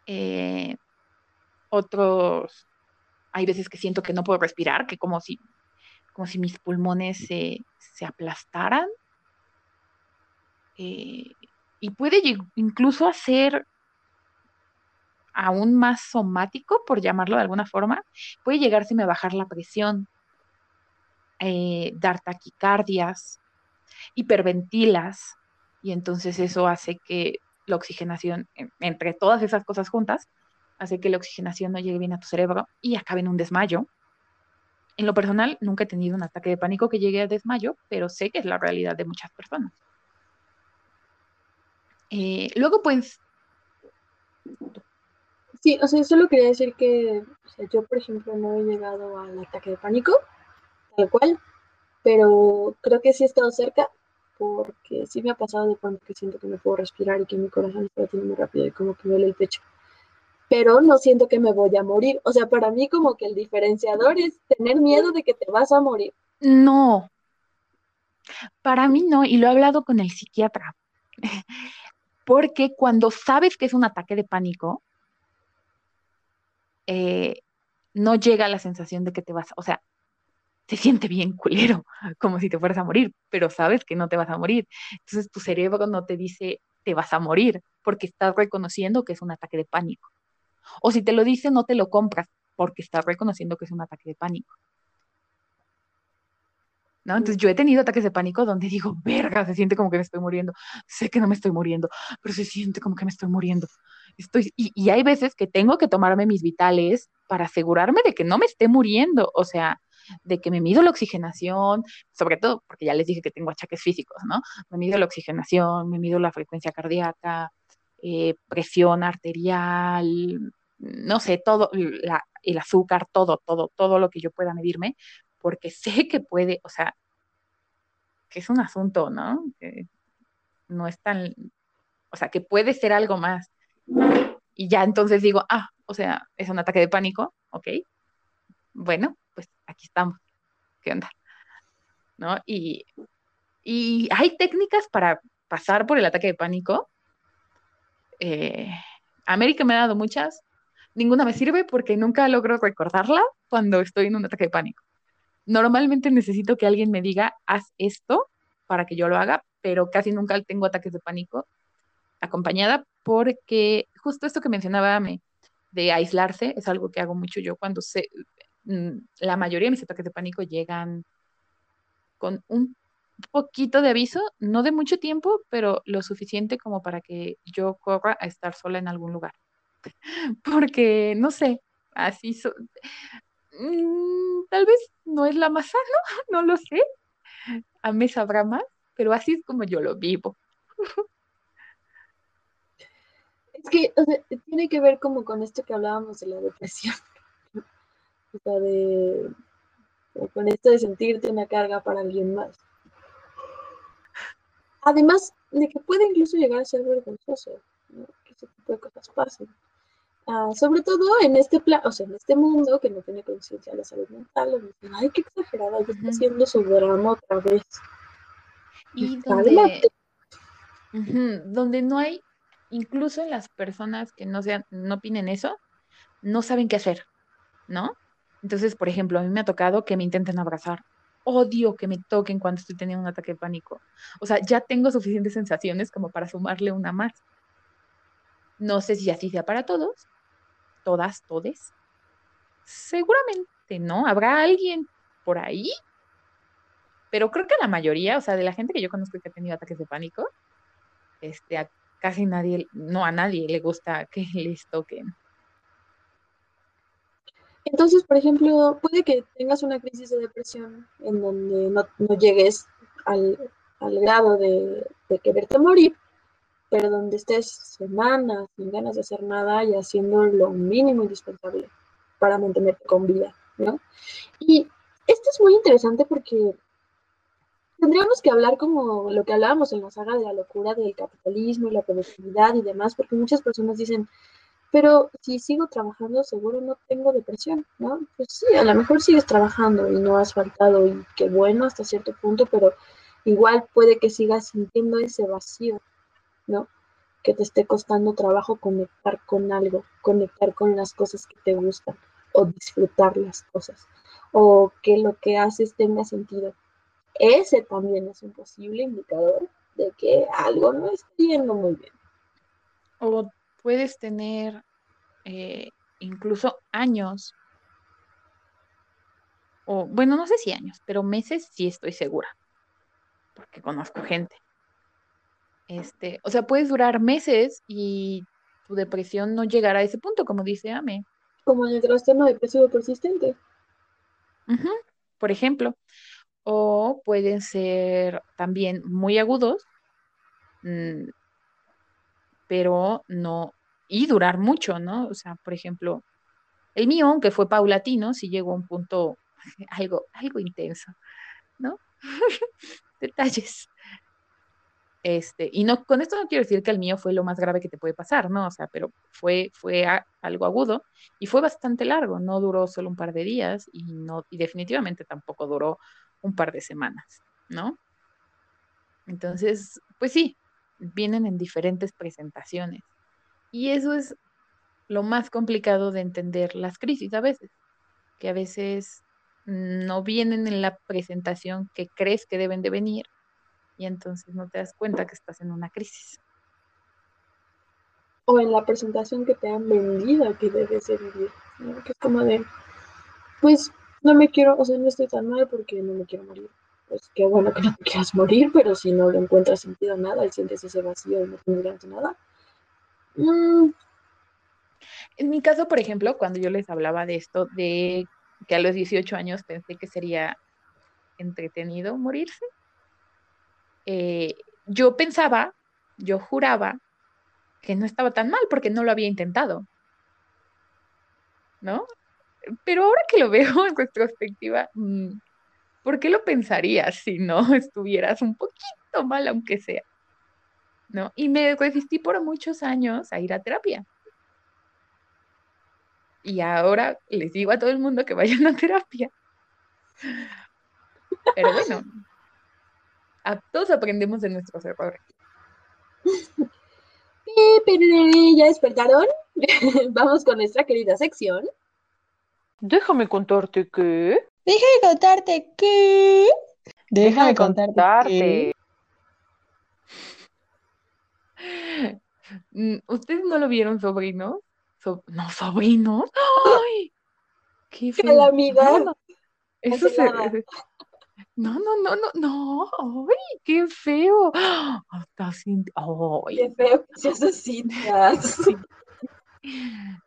Eh, otros, hay veces que siento que no puedo respirar, que como si, como si mis pulmones se, se aplastaran. Eh, y puede incluso hacer aún más somático, por llamarlo de alguna forma, puede llegarse a bajar la presión, eh, dar taquicardias, hiperventilas, y entonces eso hace que la oxigenación, entre todas esas cosas juntas, hace que la oxigenación no llegue bien a tu cerebro y acabe en un desmayo. En lo personal, nunca he tenido un ataque de pánico que llegue a desmayo, pero sé que es la realidad de muchas personas. Eh, luego, pues, Sí, o sea, solo quería decir que yo, por ejemplo, no he llegado al ataque de pánico, tal cual, pero creo que sí he estado cerca, porque sí me ha pasado de pronto que siento que me puedo respirar y que mi corazón está batiendo muy rápido y como que me duele el pecho. Pero no siento que me voy a morir. O sea, para mí como que el diferenciador es tener miedo de que te vas a morir. No, para mí no, y lo he hablado con el psiquiatra, porque cuando sabes que es un ataque de pánico, eh, no llega la sensación de que te vas, o sea, se siente bien culero, como si te fueras a morir, pero sabes que no te vas a morir. Entonces tu cerebro no te dice te vas a morir, porque estás reconociendo que es un ataque de pánico. O si te lo dice, no te lo compras, porque estás reconociendo que es un ataque de pánico. ¿No? Entonces yo he tenido ataques de pánico donde digo, verga, se siente como que me estoy muriendo. Sé que no me estoy muriendo, pero se siente como que me estoy muriendo estoy, y, hay veces que tengo que tomarme mis vitales para asegurarme de que no me esté muriendo, o sea, de que me mido la oxigenación, sobre todo porque ya les dije que tengo achaques físicos, ¿no? Me mido la oxigenación, me mido la frecuencia cardíaca, eh, presión arterial, no sé, todo, el azúcar, todo, todo, todo lo que yo pueda medirme, porque sé que puede, o sea, que es un asunto, ¿no? Que no es tan, o sea, que puede ser algo más. Y ya entonces digo, ah, o sea, es un ataque de pánico, ok. Bueno, pues aquí estamos. ¿Qué onda? ¿No? Y, y hay técnicas para pasar por el ataque de pánico. Eh, América me ha dado muchas. Ninguna me sirve porque nunca logro recordarla cuando estoy en un ataque de pánico. Normalmente necesito que alguien me diga, haz esto para que yo lo haga, pero casi nunca tengo ataques de pánico acompañada porque justo esto que mencionaba de aislarse es algo que hago mucho yo cuando sé, mm, la mayoría de mis ataques de pánico llegan con un poquito de aviso, no de mucho tiempo, pero lo suficiente como para que yo corra a estar sola en algún lugar. Porque, no sé, así mm, tal vez no es la más sana, no lo sé. A mí sabrá más, pero así es como yo lo vivo. Es que tiene que ver como con esto que hablábamos de la depresión. o sea, de, con esto de sentirte una carga para alguien más. Además de que puede incluso llegar a ser vergonzoso, que ese tipo de cosas pasen. Ah, sobre todo en este plan, o sea, en este mundo que no tiene conciencia de la salud mental, ay, qué exagerada, está haciendo su drama otra vez. Y donde, donde no hay incluso las personas que no sean, no opinen eso, no saben qué hacer, ¿no? Entonces, por ejemplo, a mí me ha tocado que me intenten abrazar. Odio que me toquen cuando estoy teniendo un ataque de pánico. O sea, ya tengo suficientes sensaciones como para sumarle una más. No sé si así sea para todos, todas, todes. Seguramente, ¿no? Habrá alguien por ahí, pero creo que la mayoría, o sea, de la gente que yo conozco que ha tenido ataques de pánico, este, casi nadie, no a nadie le gusta que les toquen. Entonces, por ejemplo, puede que tengas una crisis de depresión en donde no, llegues al, grado de, de, quererte morir, pero donde estés semanas sin ganas de hacer nada y haciendo lo mínimo indispensable para mantenerte con vida, ¿no? Y esto es muy interesante porque tendríamos que hablar como lo que hablábamos en la saga de la locura del capitalismo y la productividad y demás, porque muchas personas dicen, pero si sigo trabajando seguro no tengo depresión, ¿no? Pues sí, a lo mejor sigues trabajando y no has faltado y qué bueno hasta cierto punto, pero igual puede que sigas sintiendo ese vacío, ¿no? que te esté costando trabajo conectar con algo, conectar con las cosas que te gustan o disfrutar las cosas o que lo que haces tenga sentido. Ese también es un posible indicador de que algo no está yendo muy bien. O puedes tener eh, incluso años, o bueno, no sé si años, pero meses sí estoy segura, porque conozco gente. Este, o sea, puedes durar meses y tu depresión no llegará a ese punto, como dice Ame. Como en el trastorno depresivo persistente. Por ejemplo, o pueden ser también muy agudos, mm, pero no, y durar mucho, ¿no? O sea, por ejemplo, el mío, aunque fue paulatino, sí llegó a un punto algo, algo intenso, ¿no? Detalles. Este, y no, con esto no quiero decir que el mío fue lo más grave que te puede pasar, ¿no? O sea, pero fue, fue algo agudo y fue bastante largo, no duró solo un par de días y no, y definitivamente tampoco duró un par de semanas, ¿no? Entonces, pues sí, vienen en diferentes presentaciones. Y eso es lo más complicado de entender las crisis a veces, que a veces no vienen en la presentación que crees que deben de venir y entonces no te das cuenta que estás en una crisis. O en la presentación que te han vendido que debes de vivir. ¿no? Que es como de, pues no me quiero, o sea, no estoy tan mal porque no me quiero morir. Pues qué bueno que no te quieras morir, pero si no le encuentras sentido a nada y sientes ese vacío y no de nada. mm, En mi caso, por ejemplo, cuando yo les hablaba de esto, de que a los 18 años pensé que sería entretenido morirse, eh, yo pensaba, yo juraba que no estaba tan mal porque no lo había intentado, ¿no? Pero ahora que lo veo en retrospectiva, mm, ¿por qué lo pensarías si no estuvieras un poquito mal, aunque sea? ¿No? Y me resistí por muchos años a ir a terapia. Y ahora les digo a todo el mundo que vayan a terapia. Pero bueno, a todos aprendemos de nuestros errores. eh, pero ¿Ya despertaron? Vamos con nuestra querida sección. Déjame contarte que. Déjame contarte que... Déjame contarte que... Mm, ¿Ustedes no lo vieron, sobrinos? So- no, sobrinos. ¡Ay! ¡Qué! Calamidad. Eso se... No, no, no, no, no. ¡Ay! ¡Qué feo! Hasta sin... ¡Ay! Qué feo que seas así, Taz.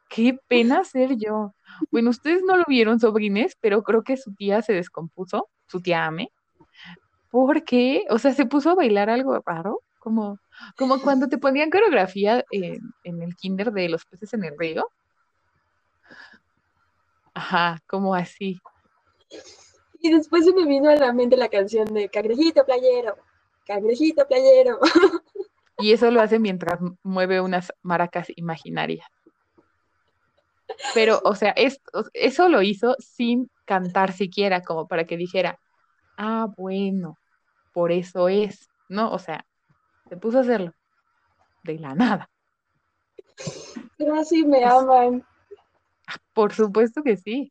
Qué pena ser yo. Bueno, ustedes no lo vieron, sobrines, pero creo que su tía se descompuso, su tía Ame, porque, o sea, se puso a bailar algo raro, como, como cuando te ponían coreografía en, en el kinder de los peces en el río. Ajá, como así. Y después se me vino a la mente la canción de Cangrejito Playero. Cangrejito Playero. Y eso lo hace mientras mueve unas maracas imaginarias. Pero, o sea, es- eso lo hizo sin cantar siquiera, como para que dijera, ah, bueno, por eso es, ¿no? O sea, se puso a hacerlo de la nada. Pero así me aman. Por supuesto que sí,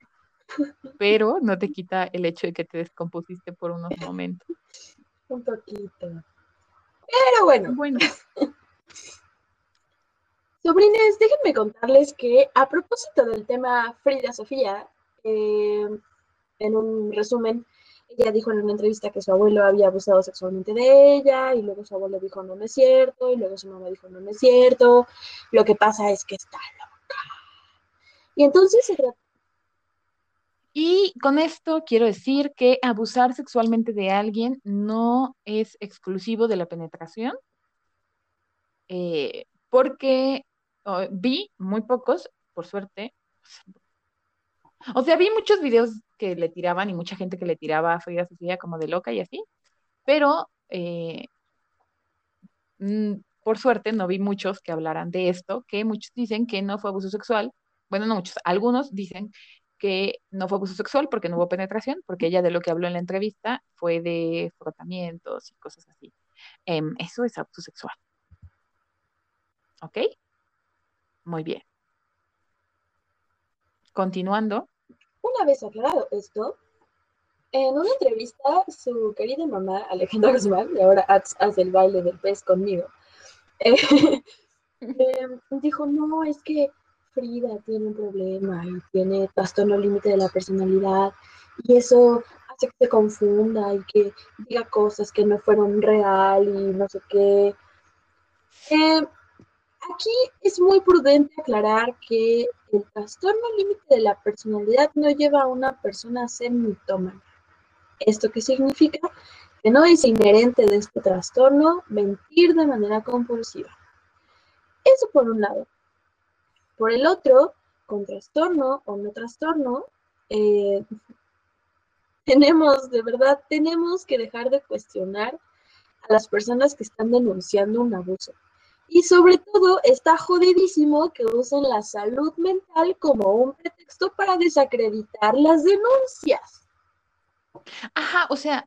pero no te quita el hecho de que te descompusiste por unos momentos. Un poquito. Pero bueno, Bueno, sobrines, déjenme contarles que a propósito del tema Frida Sofía, eh, en un resumen, ella dijo en una entrevista que su abuelo había abusado sexualmente de ella, y luego su abuelo dijo no, no es cierto, y luego su mamá dijo no, no es cierto, lo que pasa es que está loca. Y entonces se trató y con esto quiero decir que abusar sexualmente de alguien no es exclusivo de la penetración, eh, porque oh, vi muy pocos, por suerte. O sea, vi muchos videos que le tiraban y mucha gente que le tiraba a Frida Sofía como de loca y así, pero eh, mm, por suerte no vi muchos que hablaran de esto, que muchos dicen que no fue abuso sexual. Bueno, no muchos, algunos dicen que no fue abuso sexual porque no hubo penetración, porque ella de lo que habló en la entrevista fue de frotamientos y cosas así. Em, eso es abuso sexual. ¿Ok? Muy bien. Continuando. Una vez aclarado esto, en una entrevista, su querida mamá, Alejandra Guzmán, y ahora hace el baile del pez conmigo, eh, eh, dijo, no, es que Frida tiene un problema y tiene trastorno límite de la personalidad y eso hace que se confunda y que diga cosas que no fueron real y no sé qué. Eh, aquí es muy prudente aclarar que el trastorno límite de la personalidad no lleva a una persona a ser mitómana. ¿Esto qué significa? Que no es inherente de este trastorno mentir de manera compulsiva. Eso por un lado. Por el otro, con trastorno o no trastorno, eh, tenemos, de verdad, tenemos que dejar de cuestionar a las personas que están denunciando un abuso. Y sobre todo, está jodidísimo que usen la salud mental como un pretexto para desacreditar las denuncias. Ajá, o sea,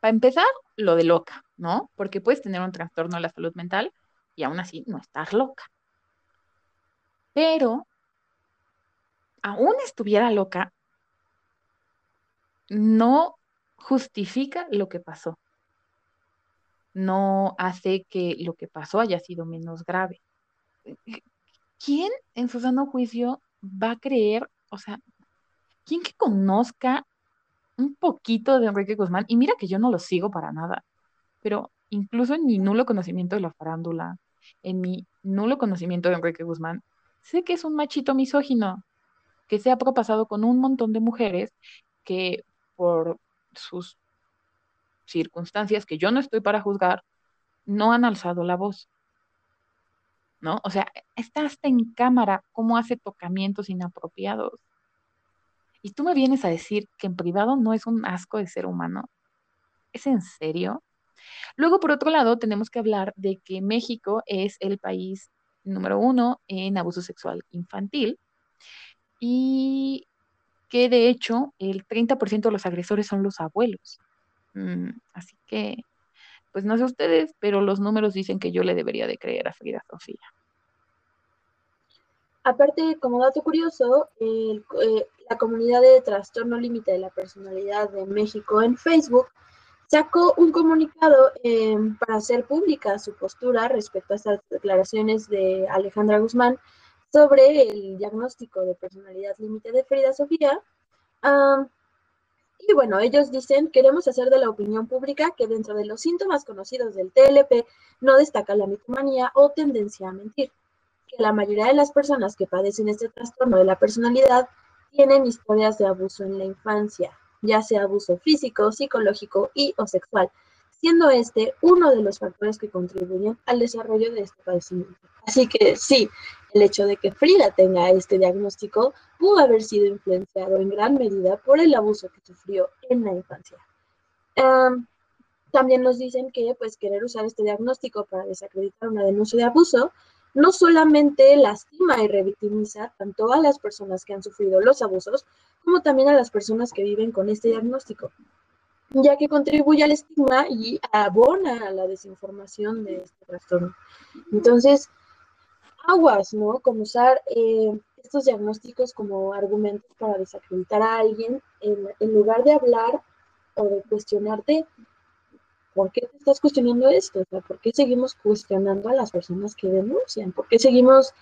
para empezar, lo de loca, ¿no? Porque puedes tener un trastorno de la salud mental y aún así no estar loca. Pero, aún estuviera loca, no justifica lo que pasó. No hace que lo que pasó haya sido menos grave. ¿Quién en su sano juicio va a creer, o sea, quién que conozca un poquito de Enrique Guzmán, y mira que yo no lo sigo para nada, pero incluso en mi nulo conocimiento de la farándula, en mi nulo conocimiento de Enrique Guzmán, sé que es un machito misógino, que se ha propasado con un montón de mujeres que por sus circunstancias que yo no estoy para juzgar, no han alzado la voz. ¿No? O sea, está hasta en cámara cómo hace tocamientos inapropiados. Y tú me vienes a decir que en privado no es un asco de ser humano. ¿Es en serio? Luego, por otro lado, tenemos que hablar de que México es el país número uno en abuso sexual infantil y que de hecho el 30% de los agresores son los abuelos. Mm, así que, pues no sé ustedes, pero los números dicen que yo le debería de creer a Frida Sofía. Aparte, como dato curioso, eh, la comunidad de trastorno límite de la personalidad de México en Facebook sacó un comunicado em, para hacer pública su postura respecto a estas declaraciones de Alejandra Guzmán sobre el diagnóstico de personalidad límite de Frida Sofía. y bueno, ellos dicen, queremos hacer de la opinión pública que dentro de los síntomas conocidos del TLP no destaca la mitomanía o tendencia a mentir, que la mayoría de las personas que padecen este trastorno de la personalidad tienen historias de abuso en la infancia, ya sea abuso físico, psicológico y o sexual, siendo este uno de los factores que contribuyen al desarrollo de este padecimiento. Así que sí, el hecho de que Frida tenga este diagnóstico pudo haber sido influenciado en gran medida por el abuso que sufrió en la infancia. también nos dicen que pues querer usar este diagnóstico para desacreditar una denuncia de abuso no solamente lastima y revictimiza tanto a las personas que han sufrido los abusos, como también a las personas que viven con este diagnóstico, ya que contribuye al estigma y abona a la desinformación de este trastorno. Entonces, aguas, ¿no? Como usar eh, estos diagnósticos como argumentos para desacreditar a alguien, en, en lugar de hablar o de cuestionarte ¿por qué te estás cuestionando esto? ¿por qué seguimos cuestionando a las personas que denuncian? ¿Por qué seguimos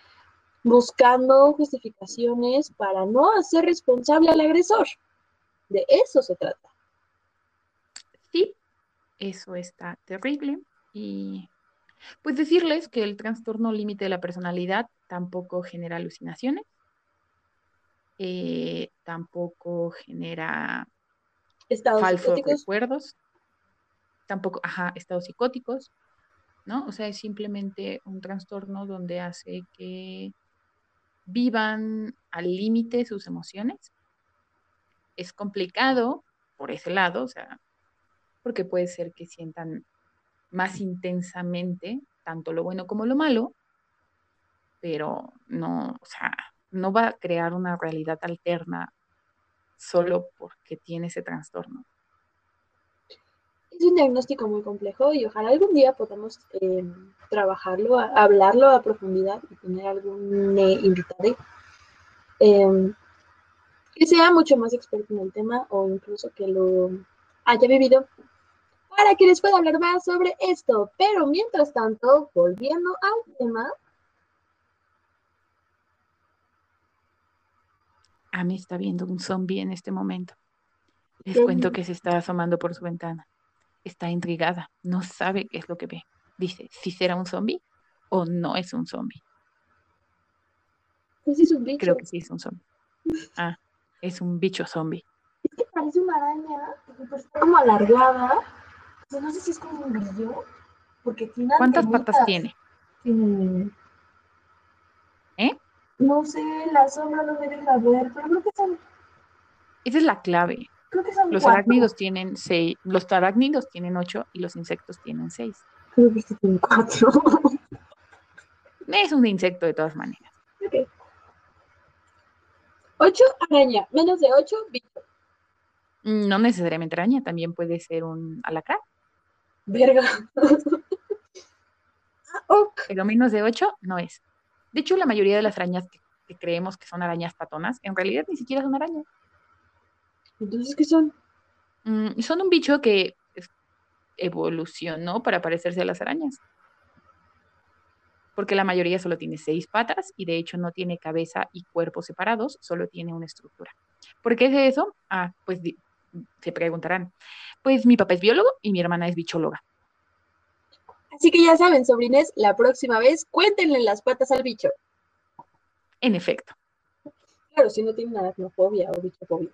buscando justificaciones para no hacer responsable al agresor? De eso se trata. Sí, eso está terrible. Y pues decirles que el trastorno límite de la personalidad tampoco genera alucinaciones, eh, tampoco genera falsos recuerdos tampoco, ajá, estados psicóticos, ¿no? O sea, es simplemente un trastorno donde hace que vivan al límite sus emociones. Es complicado por ese lado, o sea, porque puede ser que sientan más intensamente tanto lo bueno como lo malo, pero no, o sea, no va a crear una realidad alterna solo porque tiene ese trastorno. Es un diagnóstico muy complejo y ojalá algún día podamos eh, trabajarlo, a- hablarlo a profundidad y tener algún eh, invitado eh, que sea mucho más experto en el tema o incluso que lo haya vivido para que les pueda hablar más sobre esto. Pero mientras tanto, volviendo al tema, Amy está viendo un zombie en este momento. Les cuento que se está asomando por su ventana. Está intrigada, no sabe qué es lo que ve. Dice si será un zombie o no es un zombie. pues es un bicho. Creo que sí es un zombie. Ah, es un bicho zombie. Es que parece una araña, porque está como alargada. O sea, no sé si es como un grillo, porque tiene ¿Cuántas patas tiene? Tiene- ¿Eh? No sé, la sombra no me deja ver, pero creo que son, Esa es la clave. Creo que son Los cuatro. arácnidos tienen seis, los arácnidos tienen ocho y los insectos tienen seis. Creo que tienen cuatro. Es un insecto de todas maneras. Ok. Ocho, araña. Menos de ocho, bicho. No necesariamente araña, también puede ser un alacrán, Verga. Ah, pero menos de ocho no es. De hecho, la mayoría de las arañas que, que creemos que son arañas patonas, en realidad ni siquiera son arañas. Entonces, ¿qué son? Mm, son un bicho que evolucionó para parecerse a las arañas. Porque la mayoría solo tiene seis patas y de hecho no tiene cabeza y cuerpo separados, solo tiene una estructura. ¿Por qué es eso? Ah, pues se preguntarán. Pues mi papá es biólogo y mi hermana es bichóloga. Así que ya saben, sobrines, la próxima vez cuéntenle las patas al bicho. En efecto. Claro, si no tienen aracnofobia o bichofobia.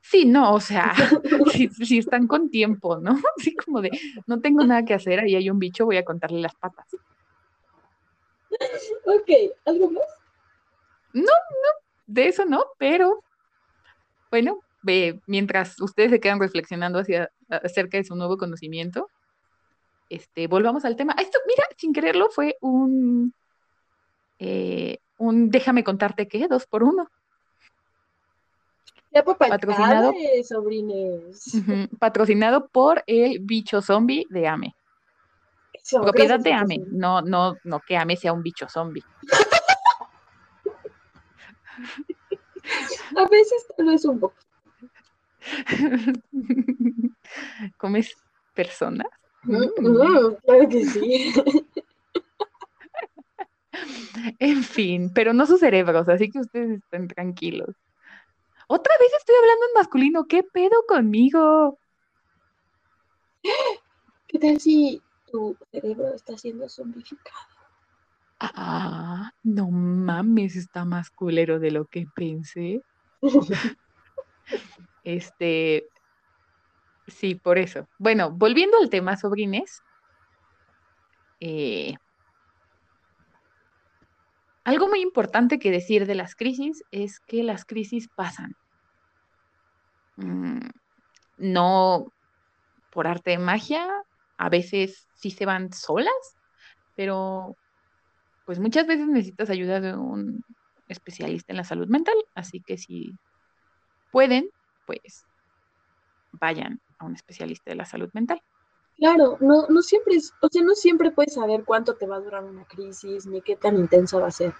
Sí, no, o sea, si, si están con tiempo, ¿no? Así como de, no tengo nada que hacer, ahí hay un bicho, voy a contarle las patas. Ok, ¿algo más? de eso no, pero bueno, mientras ustedes se quedan reflexionando hacia, acerca de su nuevo conocimiento, este, volvamos al tema. Ah, Esto, mira, sin quererlo, fue un, eh, un déjame contarte qué, dos por uno. Patrocinado. sobrines. Ujú, Patrocinado por el bicho zombie de Ame. Eso, Propiedad de Ame, no, no, no que Ame sea un bicho zombie. A veces tal vez un poco. ¿Comes personas? Mm, mm, claro que sí. En fin, pero no sus cerebros, así que ustedes estén tranquilos. Otra vez estoy hablando en masculino, ¿qué pedo conmigo? ¿Qué tal si tu cerebro está siendo zombificado? Ah, no mames, está más culero de lo que pensé. Este, sí, por eso. Bueno, volviendo al tema, sobrines, eh, algo muy importante que decir de las crisis es que las crisis pasan. Mm, no por arte de magia, a veces sí se van solas, pero pues muchas veces necesitas ayuda de un especialista en la salud mental, así que si pueden, pues vayan a un especialista de la salud mental. Claro, no, no siempre es, o sea, no siempre puedes saber cuánto te va a durar una crisis ni qué tan intensa va a ser.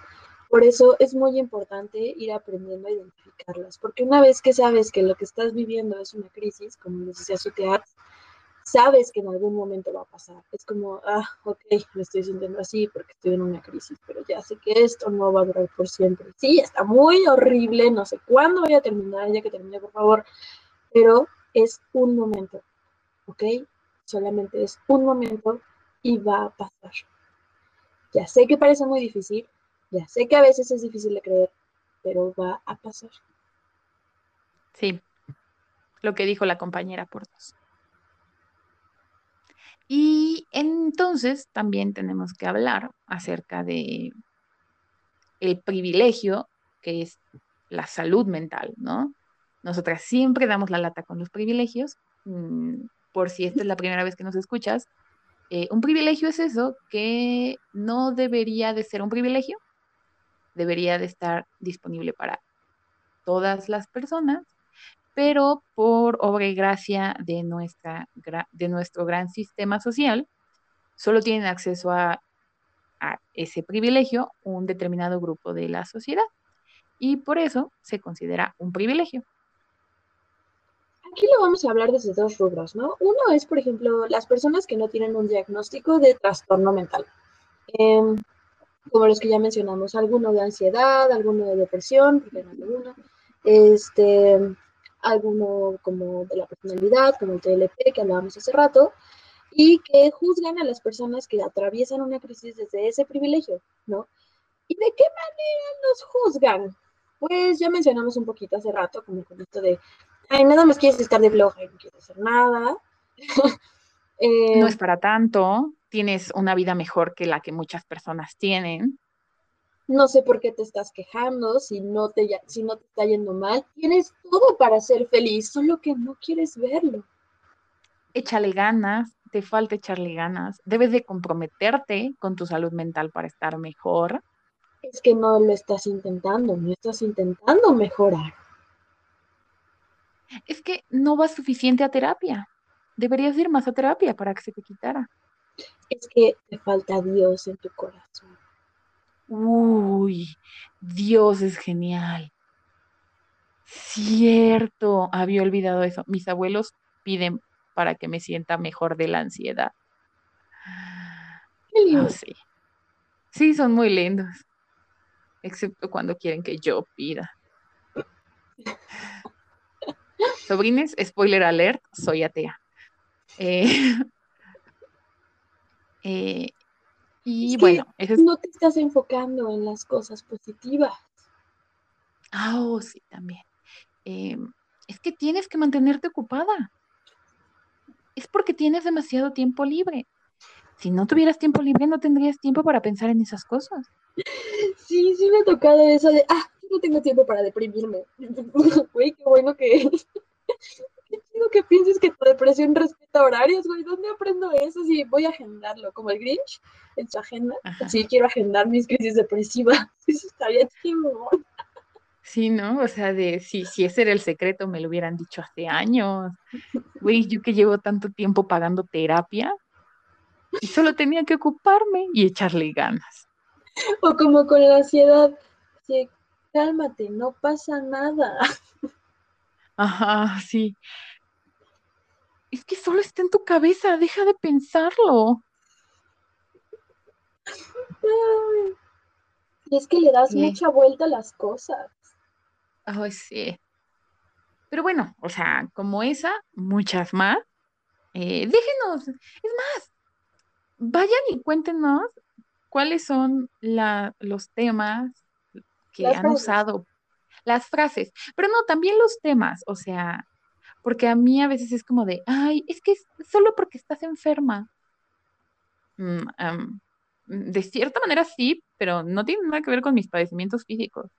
Por eso es muy importante ir aprendiendo a identificarlas, porque una vez que sabes que lo que estás viviendo es una crisis, como les decía Suteat, sabes que en algún momento va a pasar. Es como, ah, ok, me estoy sintiendo así porque estoy en una crisis, pero ya sé que esto no va a durar por siempre. Sí, está muy horrible, no sé cuándo voy a terminar, ya que termine, por favor, pero es un momento, ¿ok? Solamente es un momento y va a pasar. Ya sé que parece muy difícil, ya sé que a veces es difícil de creer, pero va a pasar. Sí, lo que dijo la compañera por dos. Y entonces también tenemos que hablar acerca de el privilegio que es la salud mental, ¿no? Nosotras siempre damos la lata con los privilegios. Por si esta es la primera vez que nos escuchas, eh, un privilegio es eso que no debería de ser un privilegio, debería de estar disponible para todas las personas, pero por obra y gracia de, nuestra, de nuestro gran sistema social, solo tienen acceso a ese privilegio un determinado grupo de la sociedad y por eso se considera un privilegio. Aquí lo vamos a hablar desde dos rubros, ¿no? Uno es, por ejemplo, las personas que no tienen un diagnóstico de trastorno mental. Em, como los que ya mencionamos, alguno de ansiedad, alguno de depresión, alguno, este, alguno como de la personalidad, como el TLP que hablábamos hace rato, y que juzgan a las personas que atraviesan una crisis desde ese privilegio, ¿no? ¿Y de qué manera nos juzgan? Pues ya mencionamos un poquito hace rato, como con esto de, ay, nada más quieres estar de y no quieres hacer nada. Eh, no es para tanto, tienes una vida mejor que la que muchas personas tienen. No sé por qué te estás quejando, si no te, si no te está yendo mal. Tienes todo para ser feliz, solo que no quieres verlo. Échale ganas, te falta echarle ganas. Debes de comprometerte con tu salud mental para estar mejor. Es que no lo estás intentando, no estás intentando mejorar. Es que no vas suficiente a terapia. Deberías ir más a terapia para que se te quitara. Es que te falta Dios en tu corazón. Uy, Dios es genial. Cierto, había olvidado eso. Mis abuelos piden para que me sienta mejor de la ansiedad. Oh, sí. sí, son muy lindos excepto cuando quieren que yo pida. Sobrines, spoiler alert, soy atea. Eh, eh, y bueno, no te estás enfocando en las cosas positivas. Ah, oh, sí, también. Em, es que tienes que mantenerte ocupada. Es porque tienes demasiado tiempo libre. Si no tuvieras tiempo libre, no tendrías tiempo para pensar en esas cosas. Sí, sí me ha tocado eso de, ah, no tengo tiempo para deprimirme. Güey, qué bueno que... qué chido que pienses que tu depresión respeta horarios, güey. ¿Dónde aprendo eso? Sí, voy a agendarlo, como el Grinch en su agenda. Sí, quiero agendar mis crisis depresivas. Eso estaría chido. Sí, ¿no? O sea, de si, si ese era el secreto, me lo hubieran dicho hace años. Güey, yo que llevo tanto tiempo pagando terapia y solo tenía que ocuparme y echarle ganas. O como con la ansiedad, sí, cálmate, no pasa nada. Ajá, sí. Es que solo está en tu cabeza, deja de pensarlo. Y es que le das mucha vuelta a las cosas. Ay, sí. Pero bueno, o sea, como esa, muchas más. Eh, déjenos, es más, vayan y cuéntenos cuáles son los temas que han usado, las frases, pero no, también los temas, o sea, porque a mí a veces es como de, ay, es que es solo porque estás enferma. Mm, de cierta manera sí, pero no tiene nada que ver con mis padecimientos físicos.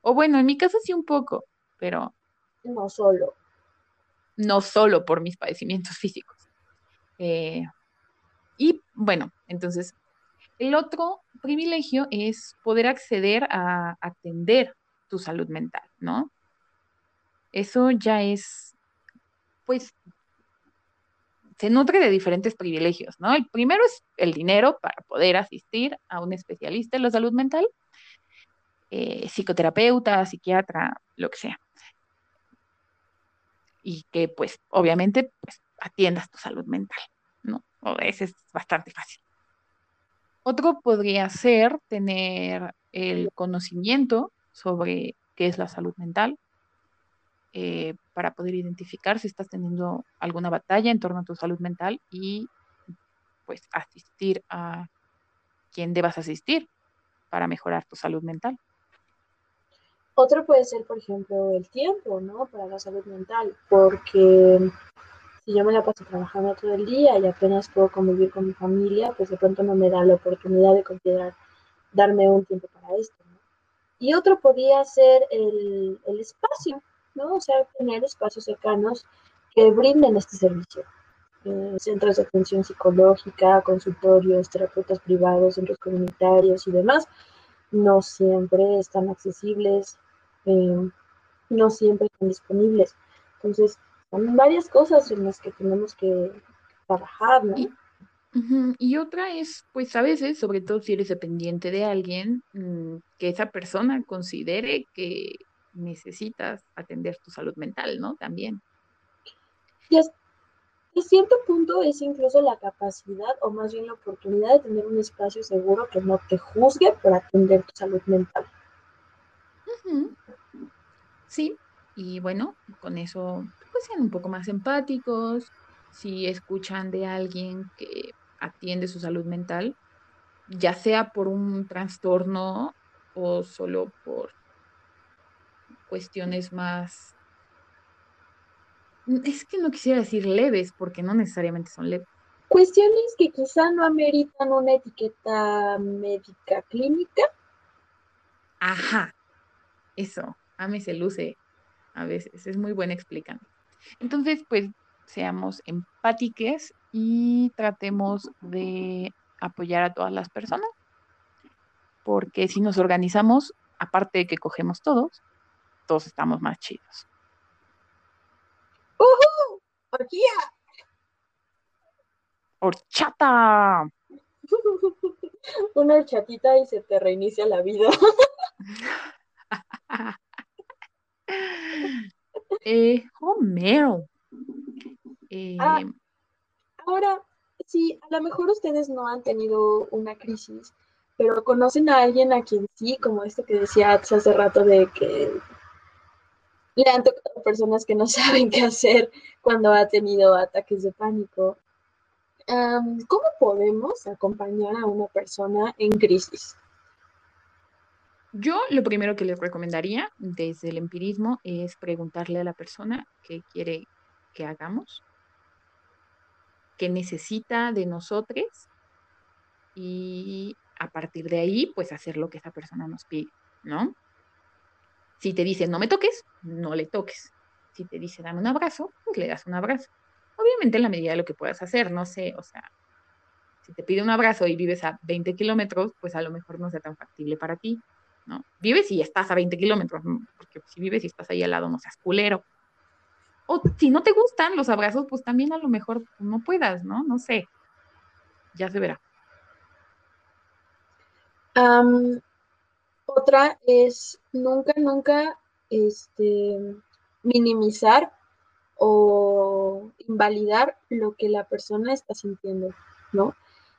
O bueno, en mi caso sí un poco, pero... No solo. No solo por mis padecimientos físicos. Eh, y bueno, entonces el otro privilegio es poder acceder a atender tu salud mental, ¿no? Eso ya es, pues, se nutre de diferentes privilegios, ¿no? El primero es el dinero para poder asistir a un especialista en la salud mental, eh, psicoterapeuta, psiquiatra, lo que sea. Y que, pues, obviamente, pues, atiendas tu salud mental, ¿no? O ese es bastante fácil. Otro podría ser tener el conocimiento sobre qué es la salud mental, eh, para poder identificar si estás teniendo alguna batalla en torno a tu salud mental y pues asistir a quien debas asistir para mejorar tu salud mental. Otro puede ser, por ejemplo, el tiempo, ¿no? Para la salud mental, porque si yo me la paso trabajando todo el día y apenas puedo convivir con mi familia, pues de pronto no me da la oportunidad de considerar darme un tiempo para esto. Y otro podría ser el, el, espacio, ¿no? O sea, tener espacios cercanos que brinden este servicio. Eh, centros de atención psicológica, consultorios, terapeutas privados, centros comunitarios y demás, no siempre están accesibles, eh, no siempre están disponibles Entonces, son varias cosas en las que tenemos que trabajar, ¿no? Y otra es, pues a veces, sobre todo si eres dependiente de alguien, mm, que esa persona considere que necesitas atender tu salud mental, ¿no? También. Y hasta cierto punto es incluso la capacidad o más bien la oportunidad de tener un espacio seguro que no te juzgue por atender tu salud mental. Sí, y bueno, con eso pues sean un poco más empáticos. Si escuchan de alguien que atiende su salud mental, ya sea por un trastorno o solo por cuestiones más, es que no quisiera decir leves, porque no necesariamente son leves. Cuestiones que quizá no ameritan una etiqueta médica clínica. Ajá, eso, AME se luce a veces, es muy buena explicando. Entonces, pues seamos empátiques y tratemos de apoyar a todas las personas, porque si nos organizamos, aparte de que cogemos todos, todos estamos más chidos. ¡Uhú! ¡Orgía! ¡Horchata! Una horchatita y se te reinicia la vida. eh, Homero. Eh, Ah, Ahora, sí, a lo mejor ustedes no han tenido una crisis, pero conocen a alguien a quien sí, como esto que decía hace rato de que le han tocado personas que no saben qué hacer cuando ha tenido ataques de pánico. ¿cómo podemos acompañar a una persona en crisis? Yo lo primero que les recomendaría desde el empirismo es preguntarle a la persona qué quiere que hagamos, qué necesita de nosotros y a partir de ahí, pues hacer lo que esa persona nos pide, ¿no? Si te dice no me toques, no le toques. Si te dice dame un abrazo, pues le das un abrazo. Obviamente en la medida de lo que puedas hacer, no sé, o sea, si te pide un abrazo y vives a 20 kilómetros, pues a lo mejor no sea tan factible para ti, ¿no? Vives y estás a 20 kilómetros, ¿no? porque si vives y estás ahí al lado, no seas culero. O si no te gustan los abrazos, pues también a lo mejor no puedas, ¿no? No sé. Ya se verá. Otra es nunca, nunca este, minimizar o invalidar lo que la persona está sintiendo, ¿no?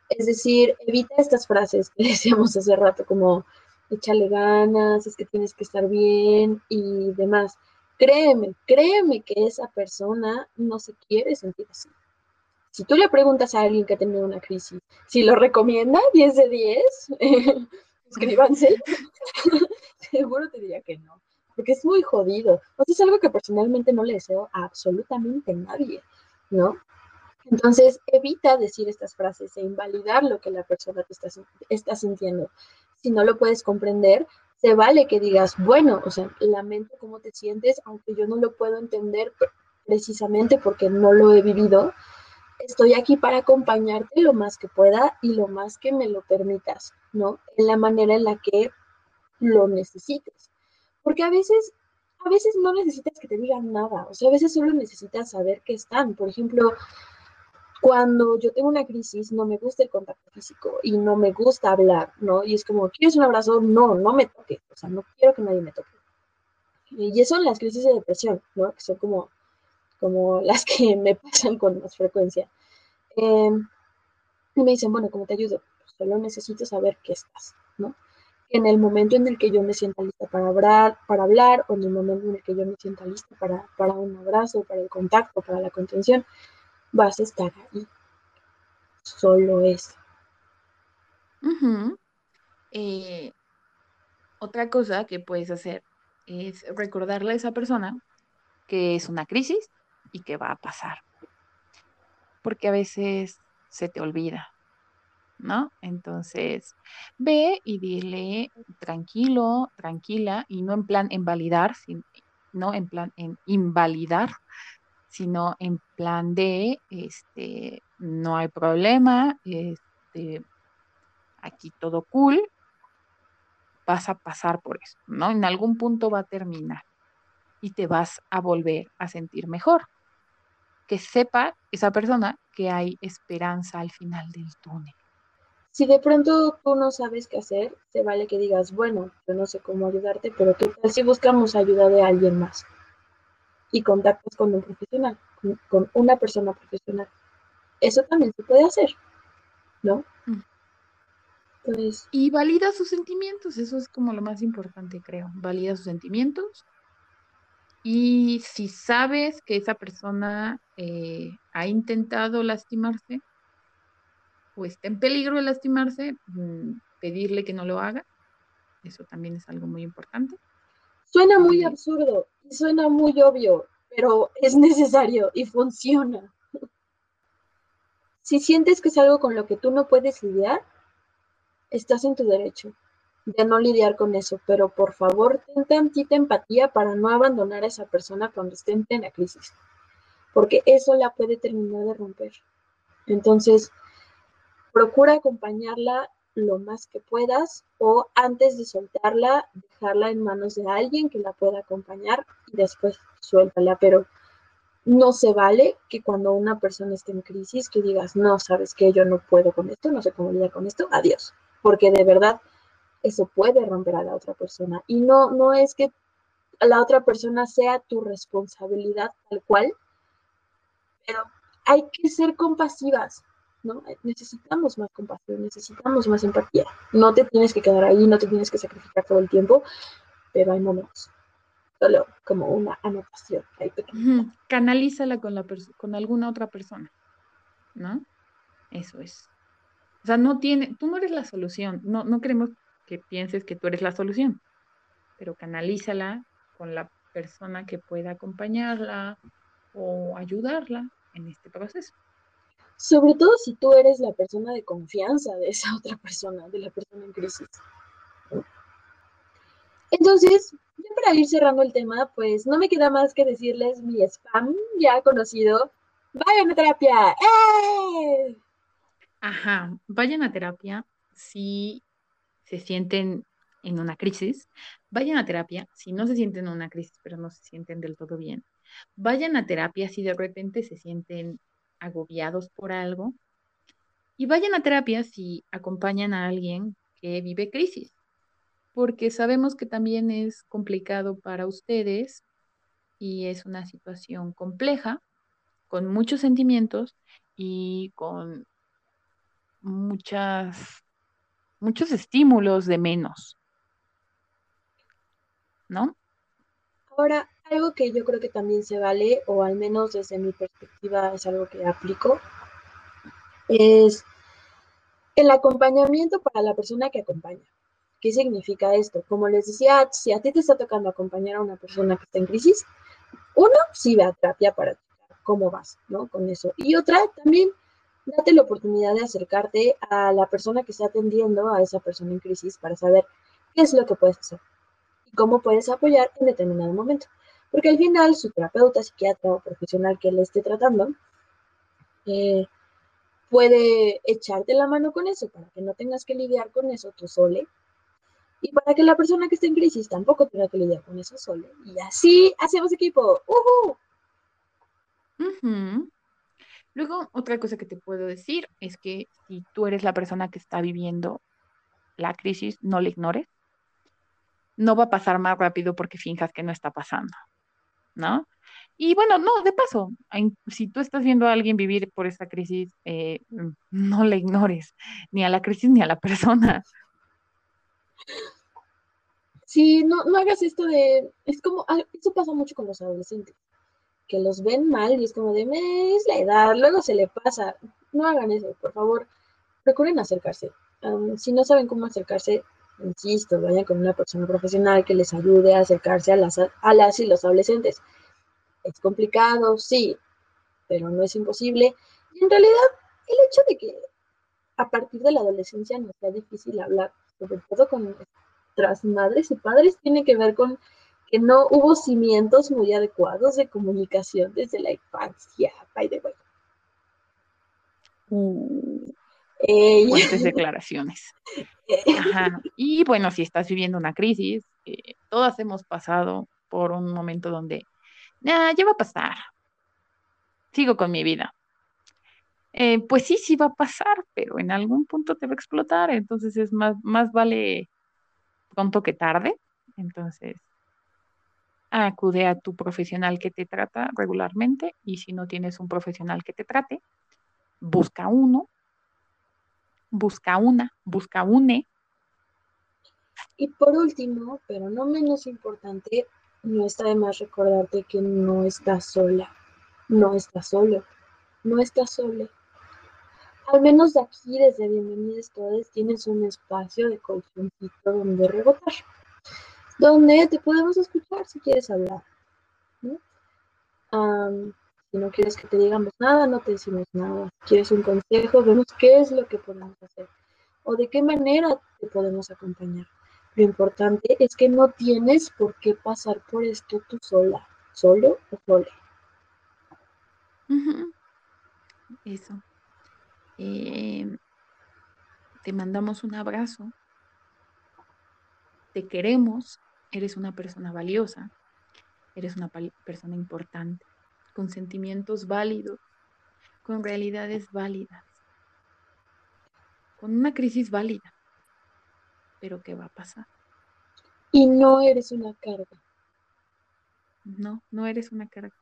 Es decir, evita estas frases que decíamos hace rato, como échale ganas, es que tienes que estar bien y demás. Créeme, créeme que esa persona no se quiere sentir así. Si tú le preguntas a alguien que ha tenido una crisis, si lo recomienda 10 de 10, escríbanse, seguro te diría que no, porque es muy jodido. O es algo que personalmente no le deseo a absolutamente nadie, ¿no? Entonces, evita decir estas frases e invalidar lo que la persona te está sintiendo. Si no lo puedes comprender, se vale que digas, bueno, o sea, lamento cómo te sientes, aunque yo no lo puedo entender precisamente porque no lo he vivido. Estoy aquí para acompañarte lo más que pueda y lo más que me lo permitas, ¿no? En la manera en la que lo necesites. Porque a veces, a veces no necesitas que te digan nada, o sea, a veces solo necesitas saber que están. Por ejemplo, cuando yo tengo una crisis, no me gusta el contacto físico y no me gusta hablar, ¿no? Y es como, ¿quieres un abrazo? No, no me toque, o sea, no quiero que nadie me toque. Y eso en las crisis de depresión, ¿no? Que son como, como las que me pasan con más frecuencia. Eh, y me dicen, bueno, ¿cómo te ayudo? Pues solo necesito saber que estás, ¿no? En el momento en el que yo me sienta lista para hablar, para hablar o en el momento en el que yo me sienta lista para, para un abrazo, para el contacto, para la contención, vas a estar ahí. Solo eso. Eh, otra cosa que puedes hacer es recordarle a esa persona que es una crisis y que va a pasar. Porque a veces se te olvida, ¿no? Entonces, ve y dile tranquilo, tranquila, y no en plan invalidar, sin- no en plan en invalidar, sino en plan de, este, no hay problema, este, aquí todo cool, vas a pasar por eso, ¿no? En algún punto va a terminar. y te vas a volver a sentir mejor. Que sepa esa persona que hay esperanza al final del túnel. Si de pronto tú no sabes qué hacer, se vale que digas, bueno, yo no sé cómo ayudarte, pero ¿qué tal si buscamos ayuda de alguien más? Y contactas con un profesional, con, con una persona profesional. Eso también se puede hacer, ¿no? Mm. Entonces, Y valida sus sentimientos, eso es como lo más importante, creo. Valida sus sentimientos. Y si sabes que esa persona eh, ha intentado lastimarse o está en peligro de lastimarse, mm, pedirle que no lo haga. Eso también es algo muy importante. Suena muy absurdo y suena muy obvio, pero es necesario y funciona. Si sientes que es algo con lo que tú no puedes lidiar, estás en tu derecho de no lidiar con eso, pero por favor, ten tantita empatía para no abandonar a esa persona cuando esté en plena crisis, porque eso la puede terminar de romper. Entonces, procura acompañarla lo más que puedas o antes de soltarla, dejarla en manos de alguien que la pueda acompañar y después suéltala, pero no se vale que cuando una persona esté en crisis que digas, no, sabes que yo no puedo con esto, no sé cómo lidiar con esto, adiós, porque de verdad eso puede romper a la otra persona. Y no, no es que la otra persona sea tu responsabilidad tal cual, pero hay que ser compasivas, ¿no? Necesitamos más compasión, necesitamos más empatía. No te tienes que quedar ahí, no te tienes que sacrificar todo el tiempo, pero hay momentos. Solo como una anotación Canalízala con, la con alguna otra persona, ¿no? Eso es. O sea, no tiene, tú no eres la solución, no, no queremos que pienses que tú eres la solución, pero canalízala con la persona que pueda acompañarla o ayudarla en este proceso. Sobre todo si tú eres la persona de confianza de esa otra persona, de la persona en crisis. Entonces, ya para ir cerrando el tema, pues no me queda más que decirles mi spam ya conocido. Vayan a terapia. ¡Eh! Ajá, vayan a terapia si se sienten en una crisis, vayan a terapia si no se sienten en una crisis, pero no se sienten del todo bien. Vayan a terapia si de repente se sienten agobiados por algo. Y vayan a terapia si acompañan a alguien que vive crisis, porque sabemos que también es complicado para ustedes y es una situación compleja, con muchos sentimientos y con muchas, muchos estímulos de menos, ¿no? Ahora, algo que yo creo que también se vale, o al menos desde mi perspectiva es algo que aplico, es el acompañamiento para la persona que acompaña. ¿Qué significa esto? Como les decía, si a ti te está tocando acompañar a una persona que está en crisis, uno, sí ve a terapia para cómo vas, ¿no? Con eso. Y otra, también date la oportunidad de acercarte a la persona que está atendiendo a esa persona en crisis para saber qué es lo que puedes hacer y cómo puedes apoyar en determinado momento. Porque al final, su terapeuta, psiquiatra o profesional que le esté tratando, eh, puede echarte la mano con eso para que no tengas que lidiar con eso tú sole y para que la persona que esté en crisis tampoco tenga que lidiar con eso solo. Y así hacemos equipo. ¡Uhú! Ujú. Luego, otra cosa que te puedo decir es que si tú eres la persona que está viviendo la crisis, no la ignores. No va a pasar más rápido porque finjas que no está pasando, ¿no? Y bueno, no, de paso, si tú estás viendo a alguien vivir por esta crisis, eh, no la ignores, ni a la crisis ni a la persona. Sí, no, no hagas esto de. Es como. ah, Eso pasa mucho con los adolescentes. Que los ven mal y es como de. "Me, Es la edad, luego se le pasa. No hagan eso, por favor. Procuren acercarse. Am, si no saben cómo acercarse, insisto, vayan con una persona profesional que les ayude a acercarse a las, a las y los adolescentes. Es complicado, sí, pero no es imposible. Y en realidad, el hecho de que a partir de la adolescencia nos sea difícil hablar, sobre todo con nuestras madres y padres, tiene que ver con que no hubo cimientos muy adecuados de comunicación desde la infancia, by the way. Ey, fuertes declaraciones. Y bueno, si estás viviendo una crisis, eh, todas hemos pasado por un momento donde, nah, ya va a pasar, sigo con mi vida. Eh, pues sí, sí va a pasar, pero en algún punto te va a explotar, entonces es más, más vale pronto que tarde. Entonces, acude a tu profesional que te trata regularmente y si no tienes un profesional que te trate, busca uno, busca una, busca une. Y por último, pero no menos importante, no está de más recordarte que no estás sola, no estás solo, no estás sola. Al menos aquí, desde Bienvenidos Todos, tienes un espacio de colchoncito donde rebotar, donde te podemos escuchar si quieres hablar. Si no quieres que te digamos nada, no te decimos nada. Si quieres un consejo, vemos qué es lo que podemos hacer o de qué manera te podemos acompañar. Lo importante es que no tienes por qué pasar por esto tú sola, solo o sola. Eso. Eh, te mandamos un abrazo. Te queremos. Eres una persona valiosa. Eres una persona importante, con sentimientos válidos, con realidades válidas, con una crisis válida. Pero ¿qué va a pasar? Y no eres una carga. No, no eres una carga.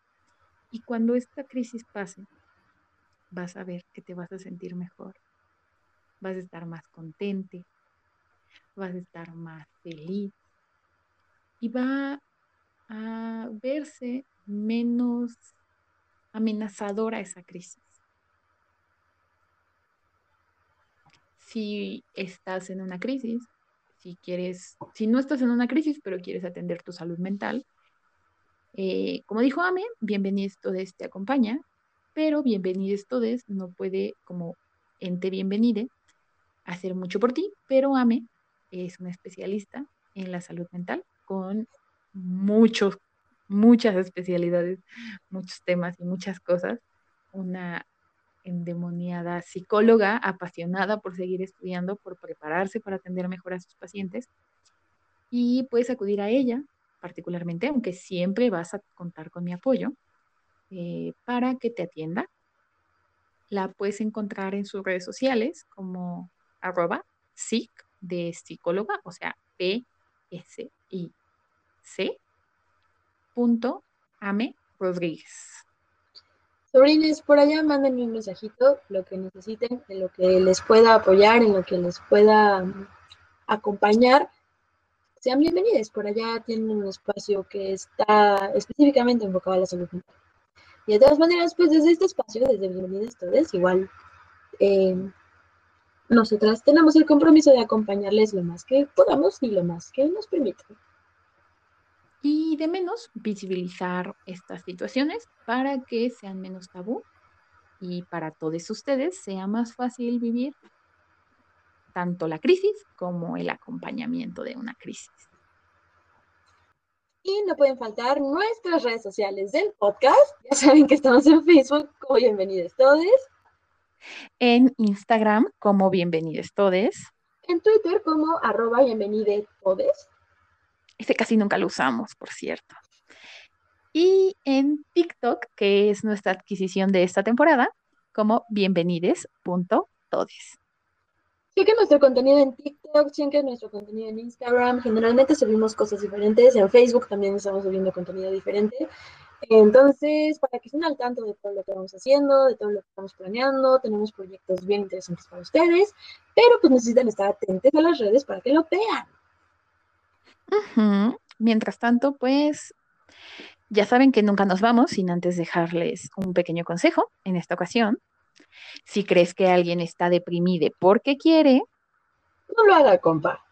Y cuando esta crisis pase, vas a ver que te vas a sentir mejor, vas a estar más contente, vas a estar más feliz y va a verse menos amenazadora esa crisis. Si estás en una crisis, si quieres, si no estás en una crisis, pero quieres atender tu salud mental, eh, como dijo Ame, bienvenido, todos te acompaña pero bienvenidos todos no puede como ente bienvenide hacer mucho por ti, pero AME es una especialista en la salud mental con muchos, muchas especialidades, muchos temas y muchas cosas. Una endemoniada psicóloga apasionada por seguir estudiando, por prepararse para atender mejor a sus pacientes. Y puedes acudir a ella particularmente, aunque siempre vas a contar con mi apoyo eh, para que te atienda. La puedes encontrar en sus redes sociales como arroba psic de psicóloga, o sea, P S I C punto Ame Rodríguez. Sobrines, por allá mándenme un mensajito, lo que necesiten, en lo que les pueda apoyar, en lo que les pueda mm, acompañar. Sean bienvenidos, por allá tienen un espacio que está específicamente enfocado a la salud mental. Y de todas maneras, pues desde este espacio, desde Bienvenidos Todos, igual eh, nosotras tenemos el compromiso de acompañarles lo más que podamos y lo más que nos permitan. Y de menos visibilizar estas situaciones para que sean menos tabú y para todos ustedes sea más fácil vivir tanto la crisis como el acompañamiento de una crisis. Y no pueden faltar nuestras redes sociales del podcast. Ya saben que estamos en Facebook como Bienvenidos Todes. En Instagram como Bienvenidos Todes. En Twitter como arroba Bienvenidos Todes. Ese casi nunca lo usamos, por cierto. Y en TikTok, que es nuestra adquisición de esta temporada, como bienvenides.todes. Chequen nuestro contenido en TikTok, chequen nuestro contenido en Instagram. Generalmente subimos cosas diferentes. En Facebook también estamos subiendo contenido diferente. Entonces, para que estén al tanto de todo lo que vamos haciendo, de todo lo que estamos planeando, tenemos proyectos bien interesantes para ustedes, pero pues necesitan estar atentos a las redes para que lo vean. Mientras tanto, pues ya saben que nunca nos vamos sin antes dejarles un pequeño consejo en esta ocasión. Si crees que alguien está deprimido porque quiere, no lo haga, compa.